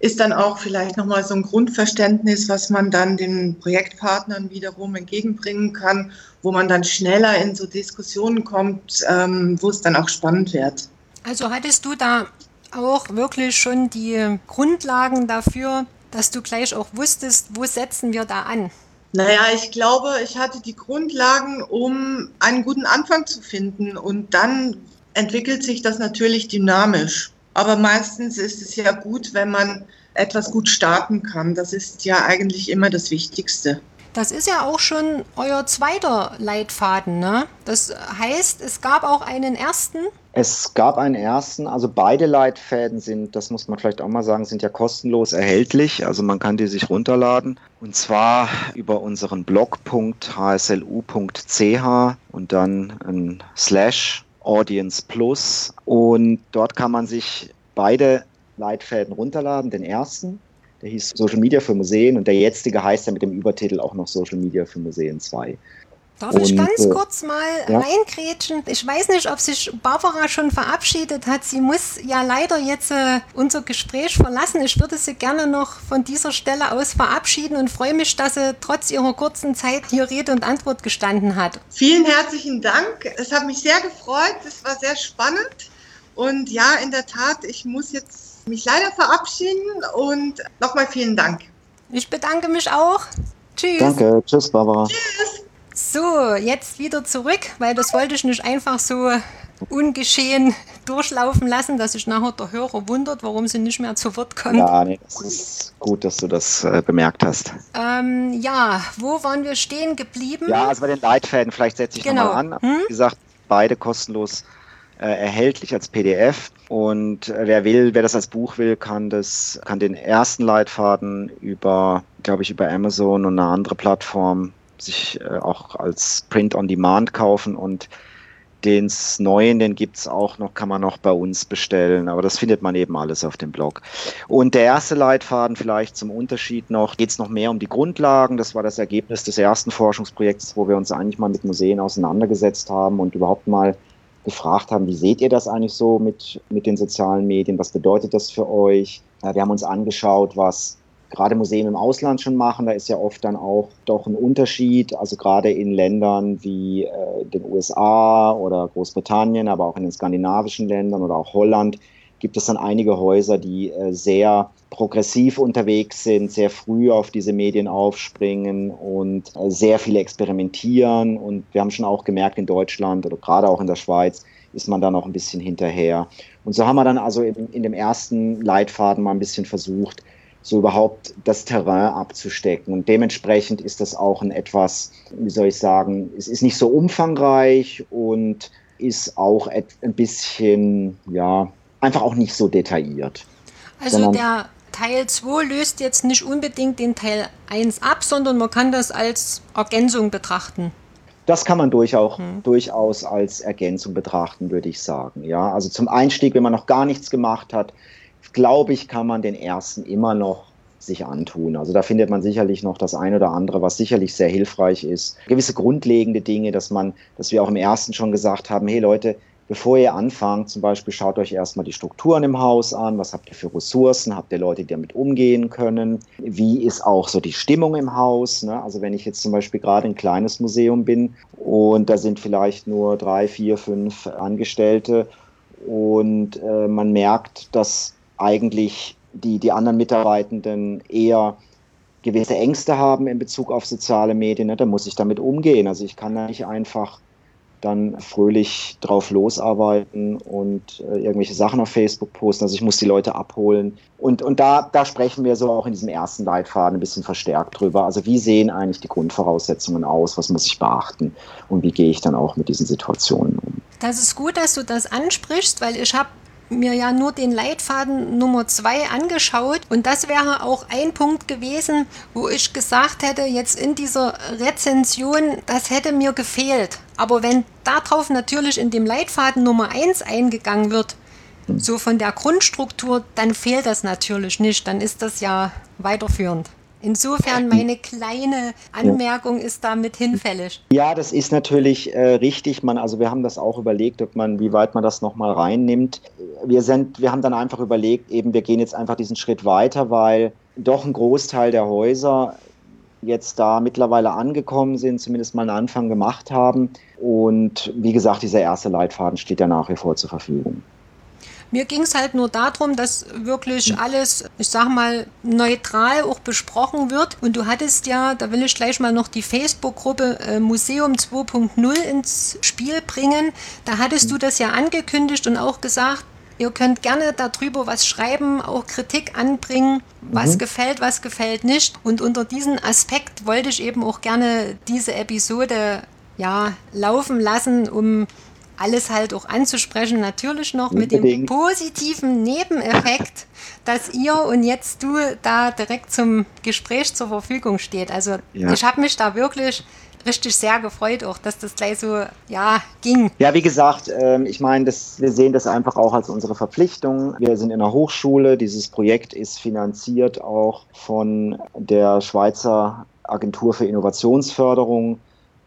ist dann auch vielleicht nochmal so ein Grundverständnis, was man dann den Projektpartnern wiederum entgegenbringen kann, wo man dann schneller in so Diskussionen kommt, ähm, wo es dann auch spannend wird. Also hattest du da auch wirklich schon die Grundlagen dafür, dass du gleich auch wusstest, wo setzen wir da an? Naja, ich glaube, ich hatte die Grundlagen, um einen guten Anfang zu finden und dann entwickelt sich das natürlich dynamisch. Aber meistens ist es ja gut, wenn man etwas gut starten kann. Das ist ja eigentlich immer das Wichtigste. Das ist ja auch schon euer zweiter Leitfaden, ne? Das heißt, es gab auch einen ersten? Es gab einen ersten, also beide Leitfäden sind, das muss man vielleicht auch mal sagen, sind ja kostenlos erhältlich. Also man kann die sich runterladen. Und zwar über unseren blog.hslu.ch und dann ein Slash Audience Plus. Und dort kann man sich beide Leitfäden runterladen. Den ersten, der hieß Social Media für Museen und der jetzige heißt ja mit dem Übertitel auch noch Social Media für Museen 2. Darf und, ich ganz äh, kurz mal ja. reingrätschen? Ich weiß nicht, ob sich Barbara schon verabschiedet hat. Sie muss ja leider jetzt äh, unser Gespräch verlassen. Ich würde sie gerne noch von dieser Stelle aus verabschieden und freue mich, dass sie trotz ihrer kurzen Zeit hier Rede und Antwort gestanden hat. Vielen herzlichen Dank. Es hat mich sehr gefreut. Es war sehr spannend. Und ja, in der Tat, ich muss jetzt mich leider verabschieden und nochmal vielen Dank. Ich bedanke mich auch. Tschüss. Danke. Tschüss, Barbara. Tschüss. So, jetzt wieder zurück, weil das wollte ich nicht einfach so ungeschehen durchlaufen lassen, dass sich nachher der Hörer wundert, warum sie nicht mehr zu Wort kommt. Ja, nee, das ist gut, dass du das äh, bemerkt hast. Ähm, ja, wo waren wir stehen geblieben? Ja, also bei den Leitfäden, vielleicht setze ich genau. nochmal an. Hm? Wie gesagt, beide kostenlos äh, erhältlich als PDF. Und äh, wer will, wer das als Buch will, kann das, kann den ersten Leitfaden über, glaube ich, über Amazon und eine andere Plattform sich äh, auch als Print on Demand kaufen und den neuen, den gibt es auch noch, kann man noch bei uns bestellen, aber das findet man eben alles auf dem Blog. Und der erste Leitfaden vielleicht zum Unterschied noch, geht es noch mehr um die Grundlagen. Das war das Ergebnis des ersten Forschungsprojekts, wo wir uns eigentlich mal mit Museen auseinandergesetzt haben und überhaupt mal gefragt haben, wie seht ihr das eigentlich so mit, mit den sozialen Medien? Was bedeutet das für euch? Wir haben uns angeschaut, was gerade Museen im Ausland schon machen. Da ist ja oft dann auch doch ein Unterschied. Also gerade in Ländern wie äh, den USA oder Großbritannien, aber auch in den skandinavischen Ländern oder auch Holland gibt es dann einige Häuser, die äh, sehr progressiv unterwegs sind, sehr früh auf diese Medien aufspringen und äh, sehr viel experimentieren. Und wir haben schon auch gemerkt in Deutschland oder gerade auch in der Schweiz, ist man da noch ein bisschen hinterher. Und so haben wir dann also in, in dem ersten Leitfaden mal ein bisschen versucht, so überhaupt das Terrain abzustecken. Und dementsprechend ist das auch ein etwas, wie soll ich sagen, es ist nicht so umfangreich und ist auch ein bisschen, ja, einfach auch nicht so detailliert. Also der Teil 2 löst jetzt nicht unbedingt den Teil 1 ab, sondern man kann das als Ergänzung betrachten. Das kann man durchaus, hm. durchaus als Ergänzung betrachten, würde ich sagen. Ja, also zum Einstieg, wenn man noch gar nichts gemacht hat, glaube ich, kann man den ersten immer noch sich antun. Also da findet man sicherlich noch das eine oder andere, was sicherlich sehr hilfreich ist. Gewisse grundlegende Dinge, dass man, dass wir auch im ersten schon gesagt haben, hey Leute, bevor ihr anfangt, zum Beispiel schaut euch erstmal die Strukturen im Haus an, was habt ihr für Ressourcen, habt ihr Leute, die damit umgehen können, wie ist auch so die Stimmung im Haus. Ne? Also wenn ich jetzt zum Beispiel gerade ein kleines Museum bin und da sind vielleicht nur drei, vier, fünf Angestellte und äh, man merkt, dass eigentlich die, die anderen Mitarbeitenden eher gewisse Ängste haben in Bezug auf soziale Medien, ne? dann muss ich damit umgehen. Also ich kann da nicht einfach dann fröhlich drauf losarbeiten und äh, irgendwelche Sachen auf Facebook posten. Also ich muss die Leute abholen. Und, und da, da sprechen wir so auch in diesem ersten Leitfaden ein bisschen verstärkt drüber. Also wie sehen eigentlich die Grundvoraussetzungen aus? Was muss ich beachten? Und wie gehe ich dann auch mit diesen Situationen um? Das ist gut, dass du das ansprichst, weil ich habe mir ja nur den Leitfaden Nummer zwei angeschaut und das wäre auch ein Punkt gewesen, wo ich gesagt hätte, jetzt in dieser Rezension, das hätte mir gefehlt. Aber wenn darauf natürlich in dem Leitfaden Nummer eins eingegangen wird, so von der Grundstruktur, dann fehlt das natürlich nicht, dann ist das ja weiterführend. Insofern meine kleine Anmerkung ist damit hinfällig. Ja, das ist natürlich äh, richtig. Man, also wir haben das auch überlegt, ob man, wie weit man das nochmal reinnimmt. Wir sind, wir haben dann einfach überlegt, eben wir gehen jetzt einfach diesen Schritt weiter, weil doch ein Großteil der Häuser jetzt da mittlerweile angekommen sind, zumindest mal einen Anfang gemacht haben. Und wie gesagt, dieser erste Leitfaden steht ja nach wie vor zur Verfügung. Mir ging es halt nur darum, dass wirklich alles, ich sag mal, neutral auch besprochen wird. Und du hattest ja, da will ich gleich mal noch die Facebook-Gruppe äh, Museum 2.0 ins Spiel bringen. Da hattest du das ja angekündigt und auch gesagt, Ihr könnt gerne darüber was schreiben, auch Kritik anbringen, was mhm. gefällt, was gefällt nicht. Und unter diesem Aspekt wollte ich eben auch gerne diese Episode ja laufen lassen, um alles halt auch anzusprechen, natürlich noch mit dem positiven Nebeneffekt, dass ihr und jetzt du da direkt zum Gespräch zur Verfügung steht. Also ja. ich habe mich da wirklich richtig sehr gefreut, auch dass das gleich so ja ging. Ja, wie gesagt, ähm, ich meine, wir sehen das einfach auch als unsere Verpflichtung. Wir sind in einer Hochschule. Dieses Projekt ist finanziert auch von der Schweizer Agentur für Innovationsförderung.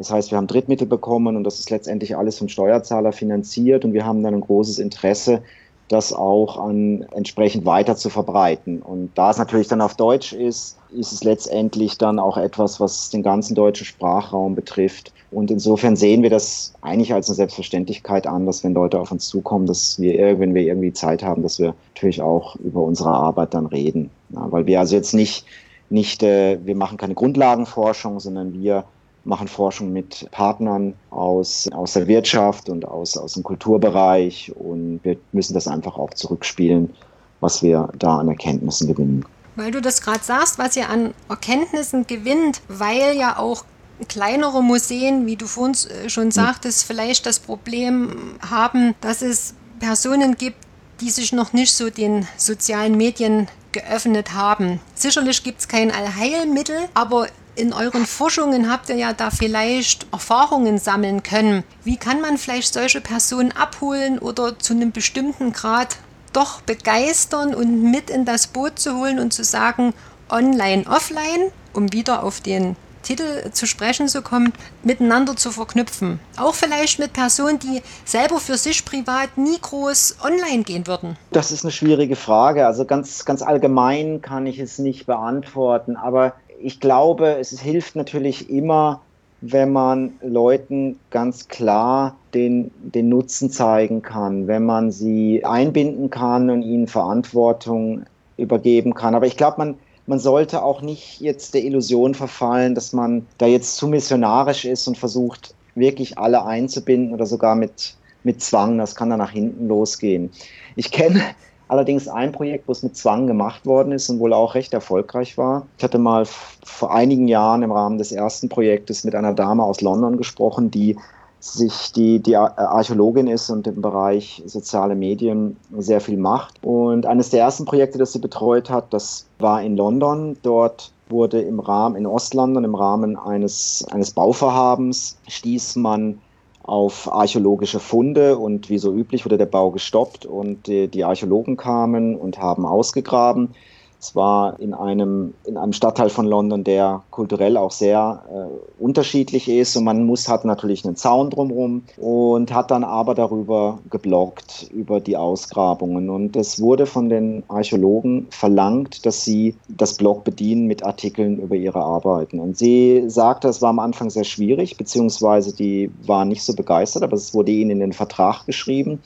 Das heißt, wir haben Drittmittel bekommen und das ist letztendlich alles vom Steuerzahler finanziert und wir haben dann ein großes Interesse, das auch an entsprechend weiter zu verbreiten. Und da es natürlich dann auf Deutsch ist, ist es letztendlich dann auch etwas, was den ganzen deutschen Sprachraum betrifft. Und insofern sehen wir das eigentlich als eine Selbstverständlichkeit an, dass wenn Leute auf uns zukommen, dass wir, wenn wir irgendwie Zeit haben, dass wir natürlich auch über unsere Arbeit dann reden. Ja, weil wir also jetzt nicht, nicht, äh, wir machen keine Grundlagenforschung, sondern wir machen Forschung mit Partnern aus, aus der Wirtschaft und aus, aus dem Kulturbereich und wir müssen das einfach auch zurückspielen, was wir da an Erkenntnissen gewinnen. Weil du das gerade sagst, was ihr an Erkenntnissen gewinnt, weil ja auch kleinere Museen, wie du vorhin äh, schon sagtest, vielleicht das Problem haben, dass es Personen gibt, die sich noch nicht so den sozialen Medien geöffnet haben. Sicherlich gibt es kein Allheilmittel, aber in euren Forschungen habt ihr ja da vielleicht Erfahrungen sammeln können. Wie kann man vielleicht solche Personen abholen oder zu einem bestimmten Grad doch begeistern und mit in das Boot zu holen und zu sagen, online, offline, um wieder auf den Titel zu sprechen zu kommen, miteinander zu verknüpfen. Auch vielleicht mit Personen, die selber für sich privat nie groß online gehen würden. Das ist eine schwierige Frage. Also ganz, ganz allgemein kann ich es nicht beantworten. Aber ich glaube, es hilft natürlich immer, wenn man Leuten ganz klar den, den Nutzen zeigen kann, wenn man sie einbinden kann und ihnen Verantwortung übergeben kann. Aber ich glaube, man, man sollte auch nicht jetzt der Illusion verfallen, dass man da jetzt zu missionarisch ist und versucht, wirklich alle einzubinden oder sogar mit, mit Zwang. Das kann dann nach hinten losgehen. Ich kenne allerdings ein Projekt, wo es mit Zwang gemacht worden ist und wohl auch recht erfolgreich war. Ich hatte mal vor einigen Jahren im Rahmen des ersten Projektes mit einer Dame aus London gesprochen, die sich die, die Archäologin ist und im Bereich soziale Medien sehr viel macht. Und eines der ersten Projekte, das sie betreut hat, das war in London. Dort wurde im Rahmen in Ostlondon im Rahmen eines, eines Bauvorhabens stieß man auf archäologische Funde und wie so üblich wurde der Bau gestoppt und die, Archäologen kamen und haben ausgegraben. Es war in einem, in einem Stadtteil von London, der kulturell auch sehr äh, unterschiedlich ist und man muss, hat natürlich einen Zaun drumherum und hat dann aber darüber geblockt, über die Ausgrabungen. Und es wurde von den Archäologen verlangt, dass sie das Blog bedienen mit Artikeln über ihre Arbeiten. Und sie sagte, es war am Anfang sehr schwierig, beziehungsweise die waren nicht so begeistert, aber es wurde ihnen in den Vertrag geschrieben.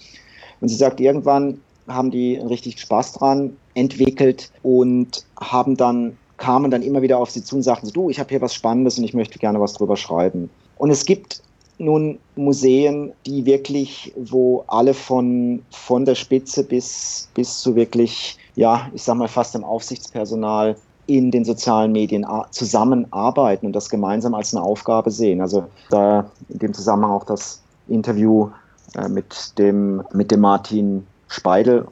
Und sie sagt, irgendwann haben die richtig Spaß dran entwickelt und haben dann kamen dann immer wieder auf sie zu und sagten, du, ich habe hier was Spannendes und ich möchte gerne was drüber schreiben. Und es gibt nun Museen, die wirklich, wo alle von, von der Spitze bis, bis zu wirklich, ja, ich sag mal fast im Aufsichtspersonal in den sozialen Medien zusammenarbeiten und das gemeinsam als eine Aufgabe sehen. Also da in dem Zusammenhang auch das Interview äh, mit, dem, mit dem Martin Speidel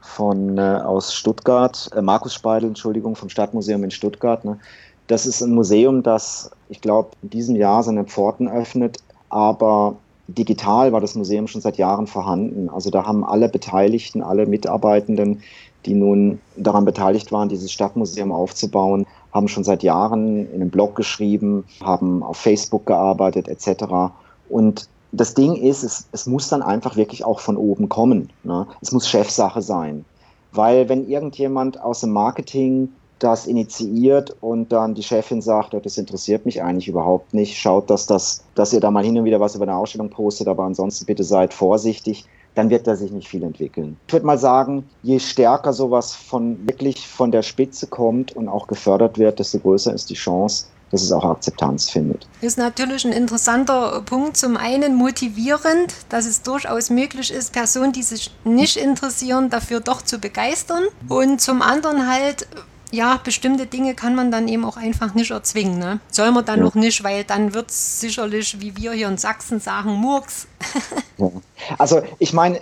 von, äh, aus Stuttgart, äh, Markus Speidel, Entschuldigung, vom Stadtmuseum in Stuttgart. Ne? Das ist ein Museum, das, ich glaube, in diesem Jahr seine Pforten öffnet, aber digital war das Museum schon seit Jahren vorhanden. Also da haben alle Beteiligten, alle Mitarbeitenden, die nun daran beteiligt waren, dieses Stadtmuseum aufzubauen, haben schon seit Jahren in einem Blog geschrieben, haben auf Facebook gearbeitet etc. Und das Ding ist, es, es muss dann einfach wirklich auch von oben kommen. Ne? Es muss Chefsache sein. Weil wenn irgendjemand aus dem Marketing das initiiert und dann die Chefin sagt, oh, das interessiert mich eigentlich überhaupt nicht, schaut, dass, das, dass ihr da mal hin und wieder was über eine Ausstellung postet, aber ansonsten bitte seid vorsichtig, dann wird da sich nicht viel entwickeln. Ich würde mal sagen, je stärker sowas von wirklich von der Spitze kommt und auch gefördert wird, desto größer ist die Chance, dass es auch Akzeptanz findet. Ist natürlich ein interessanter Punkt. Zum einen motivierend, dass es durchaus möglich ist, Personen, die sich nicht interessieren, dafür doch zu begeistern. Und zum anderen halt, ja, bestimmte Dinge kann man dann eben auch einfach nicht erzwingen. Ne? Soll man dann ja. noch nicht, weil dann wird es sicherlich, wie wir hier in Sachsen sagen, Murks. ja. Also ich meine,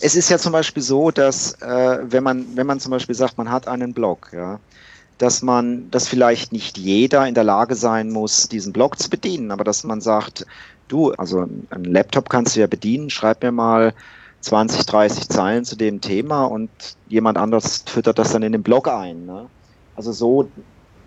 es ist ja zum Beispiel so, dass äh, wenn man, wenn man zum Beispiel sagt, man hat einen Blog, ja, dass man, dass vielleicht nicht jeder in der Lage sein muss, diesen Blog zu bedienen, aber dass man sagt, du, also einen Laptop kannst du ja bedienen, schreib mir mal 20, 30 Zeilen zu dem Thema und jemand anderes füttert das dann in den Blog ein. Ne? Also so,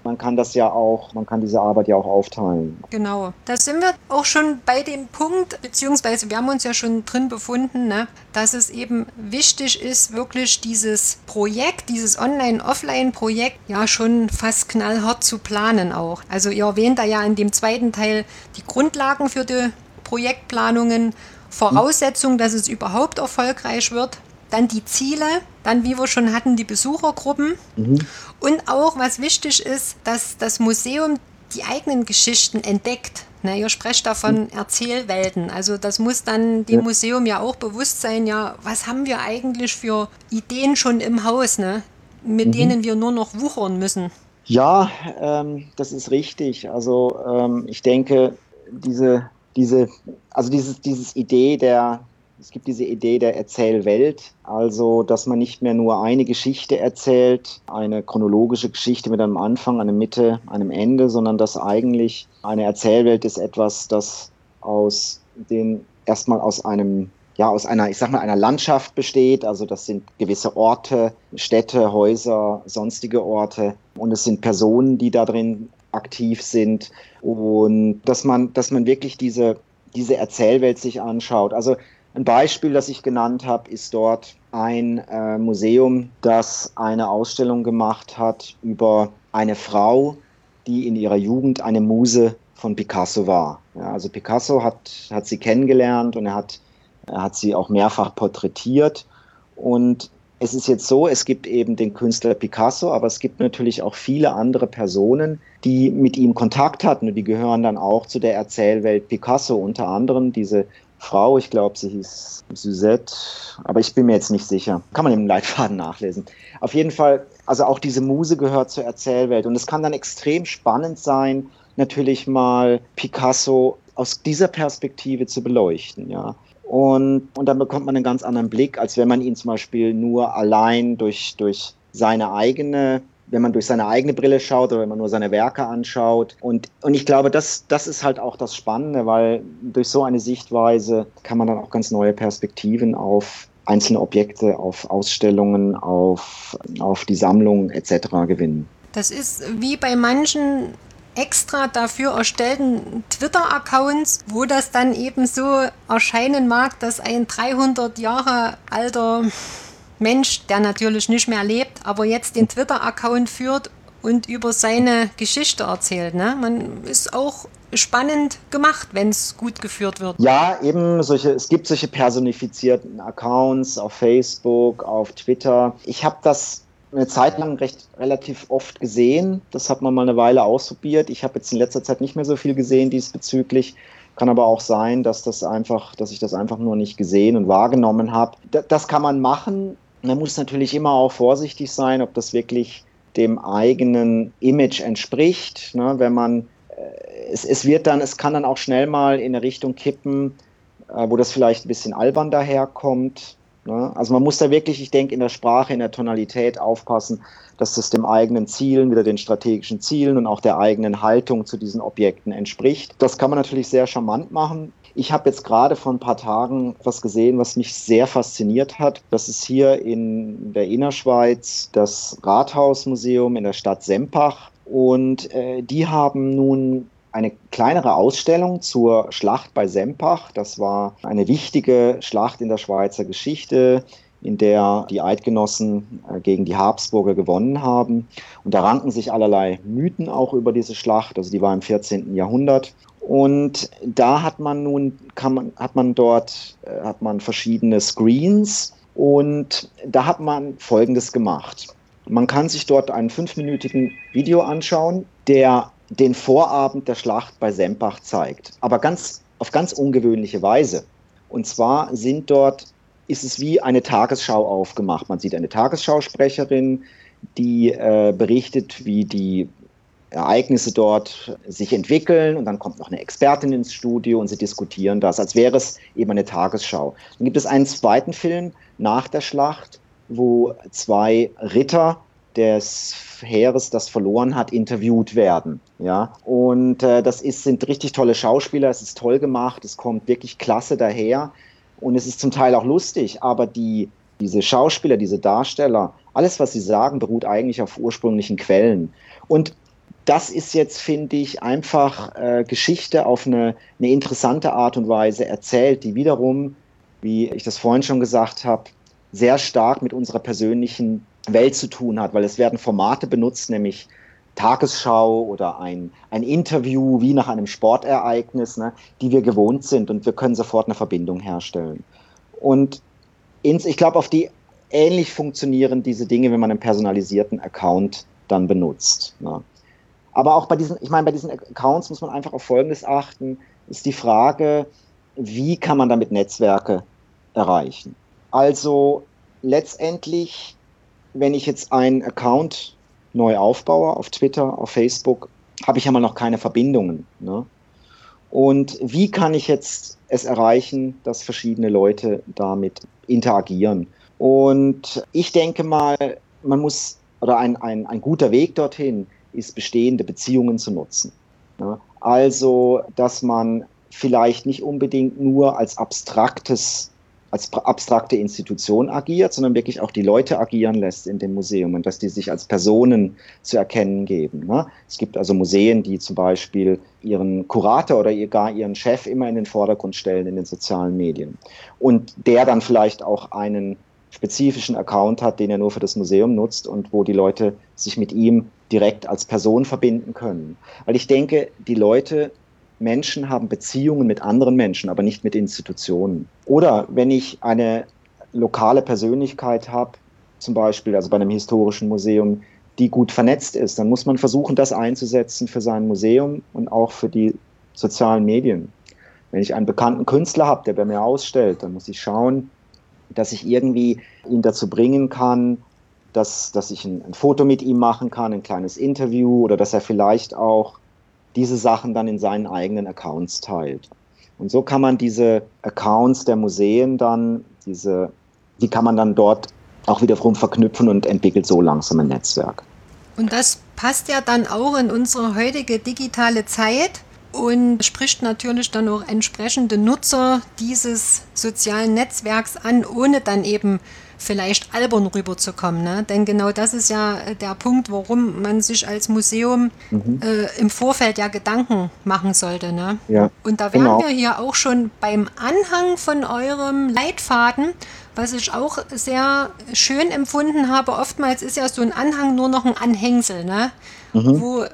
man kann das ja auch, man kann diese Arbeit ja auch aufteilen. Genau. Da sind wir auch schon bei dem Punkt, beziehungsweise wir haben uns ja schon drin befunden, ne, dass es eben wichtig ist, wirklich dieses Projekt, dieses Online-Offline-Projekt ja schon fast knallhart zu planen auch. Also ihr erwähnt da ja in dem zweiten Teil die Grundlagen für die Projektplanungen, Voraussetzung, dass es überhaupt erfolgreich wird dann die Ziele, dann, wie wir schon hatten, die Besuchergruppen mhm. und auch, was wichtig ist, dass das Museum die eigenen Geschichten entdeckt. Na, ihr sprecht davon mhm. Erzählwelten. Also das muss dann dem ja. Museum ja auch bewusst sein, ja, was haben wir eigentlich für Ideen schon im Haus, ne, mit mhm. denen wir nur noch wuchern müssen. Ja, ähm, das ist richtig. Also ähm, ich denke, diese, diese, also dieses, dieses Idee der, es gibt diese Idee der Erzählwelt, also dass man nicht mehr nur eine Geschichte erzählt, eine chronologische Geschichte mit einem Anfang, einer Mitte, einem Ende, sondern dass eigentlich eine Erzählwelt ist etwas, das aus den erstmal aus einem ja, aus einer, ich sag mal, einer Landschaft besteht. Also das sind gewisse Orte, Städte, Häuser, sonstige Orte. Und es sind Personen, die da drin aktiv sind. Und dass man, dass man wirklich diese, diese Erzählwelt sich anschaut. Also ein Beispiel, das ich genannt habe, ist dort ein äh, Museum, das eine Ausstellung gemacht hat über eine Frau, die in ihrer Jugend eine Muse von Picasso war. Ja, also Picasso hat, hat sie kennengelernt und er hat, er hat sie auch mehrfach porträtiert. Und es ist jetzt so, es gibt eben den Künstler Picasso, aber es gibt natürlich auch viele andere Personen, die mit ihm Kontakt hatten und die gehören dann auch zu der Erzählwelt Picasso, unter anderem diese Frau, ich glaube, sie hieß Suzette, aber ich bin mir jetzt nicht sicher. Kann man im Leitfaden nachlesen. Auf jeden Fall, also auch diese Muse gehört zur Erzählwelt und es kann dann extrem spannend sein, natürlich mal Picasso aus dieser Perspektive zu beleuchten, ja. Und, und dann bekommt man einen ganz anderen Blick, als wenn man ihn zum Beispiel nur allein durch, durch seine eigene wenn man durch seine eigene Brille schaut oder wenn man nur seine Werke anschaut. Und, und ich glaube, das, das ist halt auch das Spannende, weil durch so eine Sichtweise kann man dann auch ganz neue Perspektiven auf einzelne Objekte, auf Ausstellungen, auf, auf die Sammlung etc. gewinnen. Das ist wie bei manchen extra dafür erstellten Twitter-Accounts, wo das dann eben so erscheinen mag, dass ein 300 Jahre alter Mensch, der natürlich nicht mehr lebt, aber jetzt den Twitter-Account führt und über seine Geschichte erzählt. Ne? Man ist auch spannend gemacht, wenn es gut geführt wird. Ja, eben solche, es gibt solche personifizierten Accounts auf Facebook, auf Twitter. Ich habe das eine Zeit lang recht relativ oft gesehen. Das hat man mal eine Weile ausprobiert. Ich habe jetzt in letzter Zeit nicht mehr so viel gesehen diesbezüglich. Kann aber auch sein, dass das einfach, dass ich das einfach nur nicht gesehen und wahrgenommen habe. Das kann man machen. Man muss natürlich immer auch vorsichtig sein, ob das wirklich dem eigenen Image entspricht. Ne? Wenn man, äh, es, es wird dann, es kann dann auch schnell mal in eine Richtung kippen, äh, wo das vielleicht ein bisschen albern daherkommt. Ne? Also man muss da wirklich, ich denke, in der Sprache, in der Tonalität aufpassen, dass das dem eigenen Zielen, wieder den strategischen Zielen und auch der eigenen Haltung zu diesen Objekten entspricht. Das kann man natürlich sehr charmant machen. Ich habe jetzt gerade vor ein paar Tagen was gesehen, was mich sehr fasziniert hat. Das ist hier in der Innerschweiz das Rathausmuseum in der Stadt Sempach. Und äh, die haben nun eine kleinere Ausstellung zur Schlacht bei Sempach. Das war eine wichtige Schlacht in der Schweizer Geschichte, in der die Eidgenossen äh, gegen die Habsburger gewonnen haben. Und da ranken sich allerlei Mythen auch über diese Schlacht. Also die war im 14. Jahrhundert. Und da hat man nun, man, hat man dort, äh, hat man verschiedene Screens und da hat man Folgendes gemacht. Man kann sich dort einen fünfminütigen Video anschauen, der den Vorabend der Schlacht bei Sempach zeigt, aber ganz, auf ganz ungewöhnliche Weise. Und zwar sind dort, ist es wie eine Tagesschau aufgemacht. Man sieht eine Tagesschausprecherin, die äh, berichtet, wie die Ereignisse dort sich entwickeln und dann kommt noch eine Expertin ins Studio und sie diskutieren das, als wäre es eben eine Tagesschau. Dann gibt es einen zweiten Film nach der Schlacht, wo zwei Ritter des Heeres, das verloren hat, interviewt werden. Ja, und äh, das ist, sind richtig tolle Schauspieler, es ist toll gemacht, es kommt wirklich klasse daher und es ist zum Teil auch lustig, aber die, diese Schauspieler, diese Darsteller, alles, was sie sagen, beruht eigentlich auf ursprünglichen Quellen. Und das ist jetzt, finde ich, einfach äh, Geschichte auf eine, eine interessante Art und Weise erzählt, die wiederum, wie ich das vorhin schon gesagt habe, sehr stark mit unserer persönlichen Welt zu tun hat, weil es werden Formate benutzt, nämlich Tagesschau oder ein, ein Interview wie nach einem Sportereignis, ne, die wir gewohnt sind und wir können sofort eine Verbindung herstellen. Und ins, ich glaube, auf die ähnlich funktionieren diese Dinge, wenn man einen personalisierten Account dann benutzt. Ne. Aber auch bei diesen, ich meine, bei diesen Accounts muss man einfach auf Folgendes achten, ist die Frage, wie kann man damit Netzwerke erreichen? Also letztendlich, wenn ich jetzt einen Account neu aufbaue, auf Twitter, auf Facebook, habe ich ja mal noch keine Verbindungen. Ne? Und wie kann ich jetzt es erreichen, dass verschiedene Leute damit interagieren? Und ich denke mal, man muss, oder ein, ein, ein guter Weg dorthin ist, bestehende Beziehungen zu nutzen. Ja, also, dass man vielleicht nicht unbedingt nur als abstraktes als abstrakte Institution agiert, sondern wirklich auch die Leute agieren lässt in dem Museum und dass die sich als Personen zu erkennen geben. Ne? Es gibt also Museen, die zum Beispiel ihren Kurator oder gar ihren Chef immer in den Vordergrund stellen in den sozialen Medien und der dann vielleicht auch einen spezifischen Account hat, den er nur für das Museum nutzt und wo die Leute sich mit ihm direkt als Person verbinden können. Weil ich denke, die Leute, Menschen haben Beziehungen mit anderen Menschen, aber nicht mit Institutionen. Oder wenn ich eine lokale Persönlichkeit habe, zum Beispiel also bei einem historischen Museum, die gut vernetzt ist, dann muss man versuchen, das einzusetzen für sein Museum und auch für die sozialen Medien. Wenn ich einen bekannten Künstler habe, der bei mir ausstellt, dann muss ich schauen, dass ich irgendwie ihn dazu bringen kann, dass, dass ich ein, ein, Foto mit ihm machen kann, ein kleines Interview oder dass er vielleicht auch diese Sachen dann in seinen eigenen Accounts teilt. Und so kann man diese Accounts der Museen dann, diese, die kann man dann dort auch wiederum verknüpfen und entwickelt so langsam ein Netzwerk. Und das passt ja dann auch in unsere heutige digitale Zeit und spricht natürlich dann auch entsprechende Nutzer dieses sozialen Netzwerks an, ohne dann eben vielleicht albern rüberzukommen. Ne? Denn genau das ist ja der Punkt, warum man sich als Museum mhm. äh, im Vorfeld ja Gedanken machen sollte. Ne? Ja, Und da wären genau. wir hier auch schon beim Anhang von eurem Leitfaden, was ich auch sehr schön empfunden habe. Oftmals ist ja so ein Anhang nur noch ein Anhängsel, ne? Mhm. wo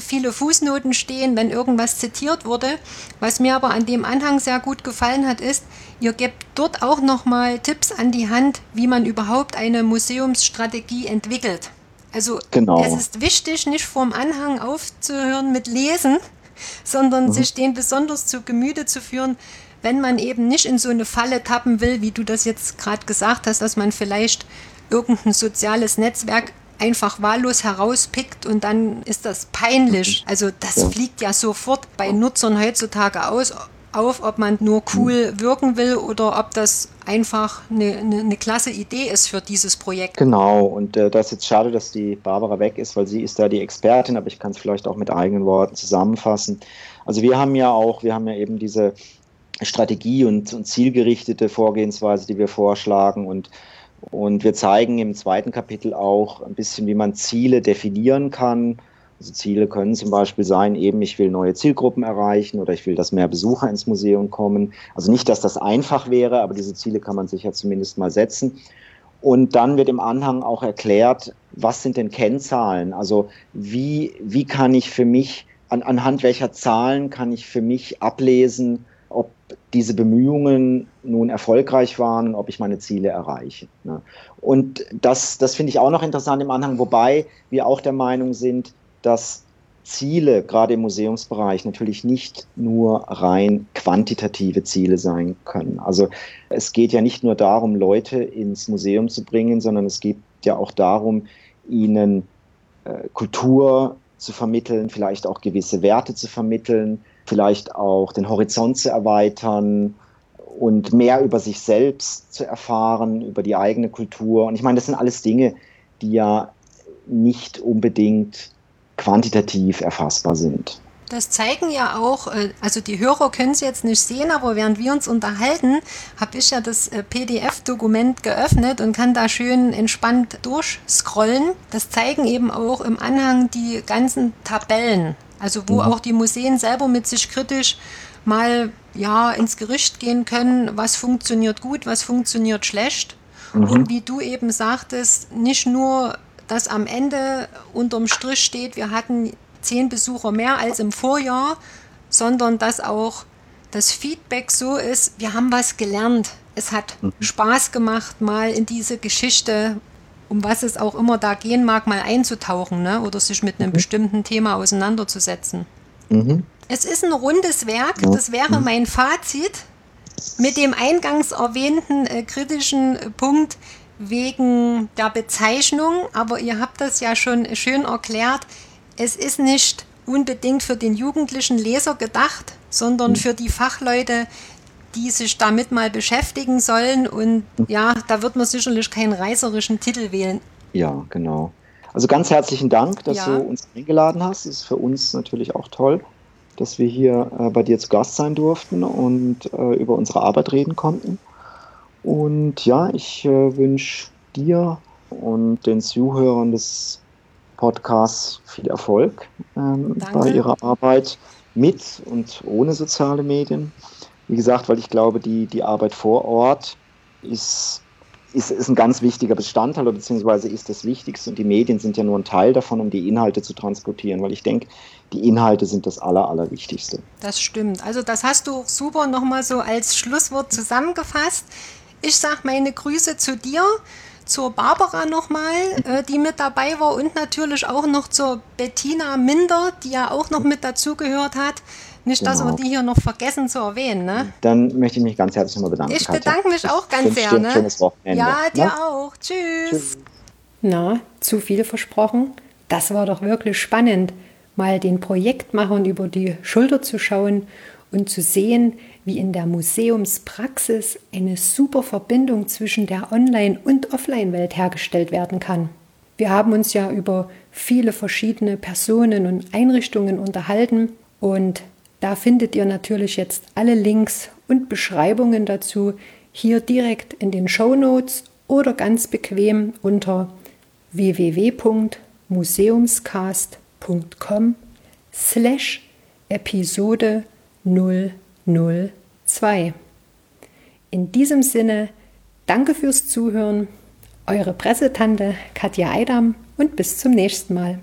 viele Fußnoten stehen, wenn irgendwas zitiert wurde. Was mir aber an dem Anhang sehr gut gefallen hat, ist, ihr gebt dort auch nochmal Tipps an die Hand, wie man überhaupt eine Museumsstrategie entwickelt. Also genau. es ist wichtig, nicht vorm Anhang aufzuhören mit Lesen, sondern mhm. sich den besonders zu Gemüte zu führen, wenn man eben nicht in so eine Falle tappen will, wie du das jetzt gerade gesagt hast, dass man vielleicht irgendein soziales Netzwerk einfach wahllos herauspickt und dann ist das peinlich. Mhm. Also das ja. fliegt ja sofort bei Nutzern heutzutage aus, auf, ob man nur cool mhm. wirken will oder ob das einfach eine, eine, eine klasse Idee ist für dieses Projekt. Genau, und äh, das ist jetzt schade, dass die Barbara weg ist, weil sie ist da die Expertin, aber ich kann es vielleicht auch mit eigenen Worten zusammenfassen. Also wir haben ja auch, wir haben ja eben diese Strategie und, und zielgerichtete Vorgehensweise, die wir vorschlagen und und wir zeigen im zweiten Kapitel auch ein bisschen, wie man Ziele definieren kann. Also Ziele können zum Beispiel sein, eben ich will neue Zielgruppen erreichen oder ich will, dass mehr Besucher ins Museum kommen. Also nicht, dass das einfach wäre, aber diese Ziele kann man sich ja zumindest mal setzen. Und dann wird im Anhang auch erklärt, was sind denn Kennzahlen? Also wie, wie kann ich für mich, an, anhand welcher Zahlen kann ich für mich ablesen, ob diese Bemühungen nun erfolgreich waren, ob ich meine Ziele erreiche. Ne? Und das, das finde ich auch noch interessant im Anhang, wobei wir auch der Meinung sind, dass Ziele, gerade im Museumsbereich, natürlich nicht nur rein quantitative Ziele sein können. Also es geht ja nicht nur darum, Leute ins Museum zu bringen, sondern es geht ja auch darum, ihnen äh, Kultur zu vermitteln, vielleicht auch gewisse Werte zu vermitteln, vielleicht auch den Horizont zu erweitern und mehr über sich selbst zu erfahren, über die eigene Kultur. Und ich meine, das sind alles Dinge, die ja nicht unbedingt quantitativ erfassbar sind. Das zeigen ja auch, äh, also die Hörer können es jetzt nicht sehen, aber während wir uns unterhalten, habe ich ja das äh, PDF-Dokument geöffnet und kann da schön entspannt durchscrollen. Das zeigen eben auch im Anhang die ganzen Tabellen. Also wo mhm. auch die Museen selber mit sich kritisch mal ja ins Gericht gehen können, was funktioniert gut, was funktioniert schlecht. Mhm. Und wie du eben sagtest, nicht nur, dass am Ende unterm Strich steht, wir hatten zehn Besucher mehr als im Vorjahr, sondern dass auch das Feedback so ist, wir haben was gelernt. Es hat mhm. Spaß gemacht, mal in diese Geschichte um was es auch immer da gehen mag, mal einzutauchen ne? oder sich mit einem mhm. bestimmten Thema auseinanderzusetzen. Mhm. Es ist ein rundes Werk, das wäre mhm. mein Fazit mit dem eingangs erwähnten äh, kritischen Punkt wegen der Bezeichnung, aber ihr habt das ja schon schön erklärt, es ist nicht unbedingt für den jugendlichen Leser gedacht, sondern mhm. für die Fachleute, die sich damit mal beschäftigen sollen. Und ja, da wird man sicherlich keinen reißerischen Titel wählen. Ja, genau. Also ganz herzlichen Dank, dass ja. du uns eingeladen hast. Das ist für uns natürlich auch toll, dass wir hier äh, bei dir zu Gast sein durften und äh, über unsere Arbeit reden konnten. Und ja, ich äh, wünsche dir und den Zuhörern des Podcasts viel Erfolg ähm, bei ihrer Arbeit mit und ohne soziale Medien. Wie gesagt, weil ich glaube, die, die Arbeit vor Ort ist, ist, ist ein ganz wichtiger Bestandteil, beziehungsweise ist das Wichtigste. Und die Medien sind ja nur ein Teil davon, um die Inhalte zu transportieren, weil ich denke, die Inhalte sind das Aller, Allerwichtigste. Das stimmt. Also das hast du super nochmal so als Schlusswort zusammengefasst. Ich sage meine Grüße zu dir, zur Barbara nochmal, äh, die mit dabei war und natürlich auch noch zur Bettina Minder, die ja auch noch mit dazugehört hat. Nicht, dass genau. wir die hier noch vergessen zu erwähnen. Ne? Dann möchte ich mich ganz herzlich mal bedanken. Ich bedanke mich auch ganz sehr. Dir ne? schönes Wochenende. Ja, dir ne? auch. Tschüss. Tschüss. Na, zu viel versprochen? Das war doch wirklich spannend, mal den Projektmachern über die Schulter zu schauen und zu sehen, wie in der Museumspraxis eine super Verbindung zwischen der Online- und Offline-Welt hergestellt werden kann. Wir haben uns ja über viele verschiedene Personen und Einrichtungen unterhalten und da findet ihr natürlich jetzt alle Links und Beschreibungen dazu hier direkt in den Show Notes oder ganz bequem unter www.museumscast.com slash Episode 002. In diesem Sinne, danke fürs Zuhören, eure Pressetante Katja Eidam und bis zum nächsten Mal.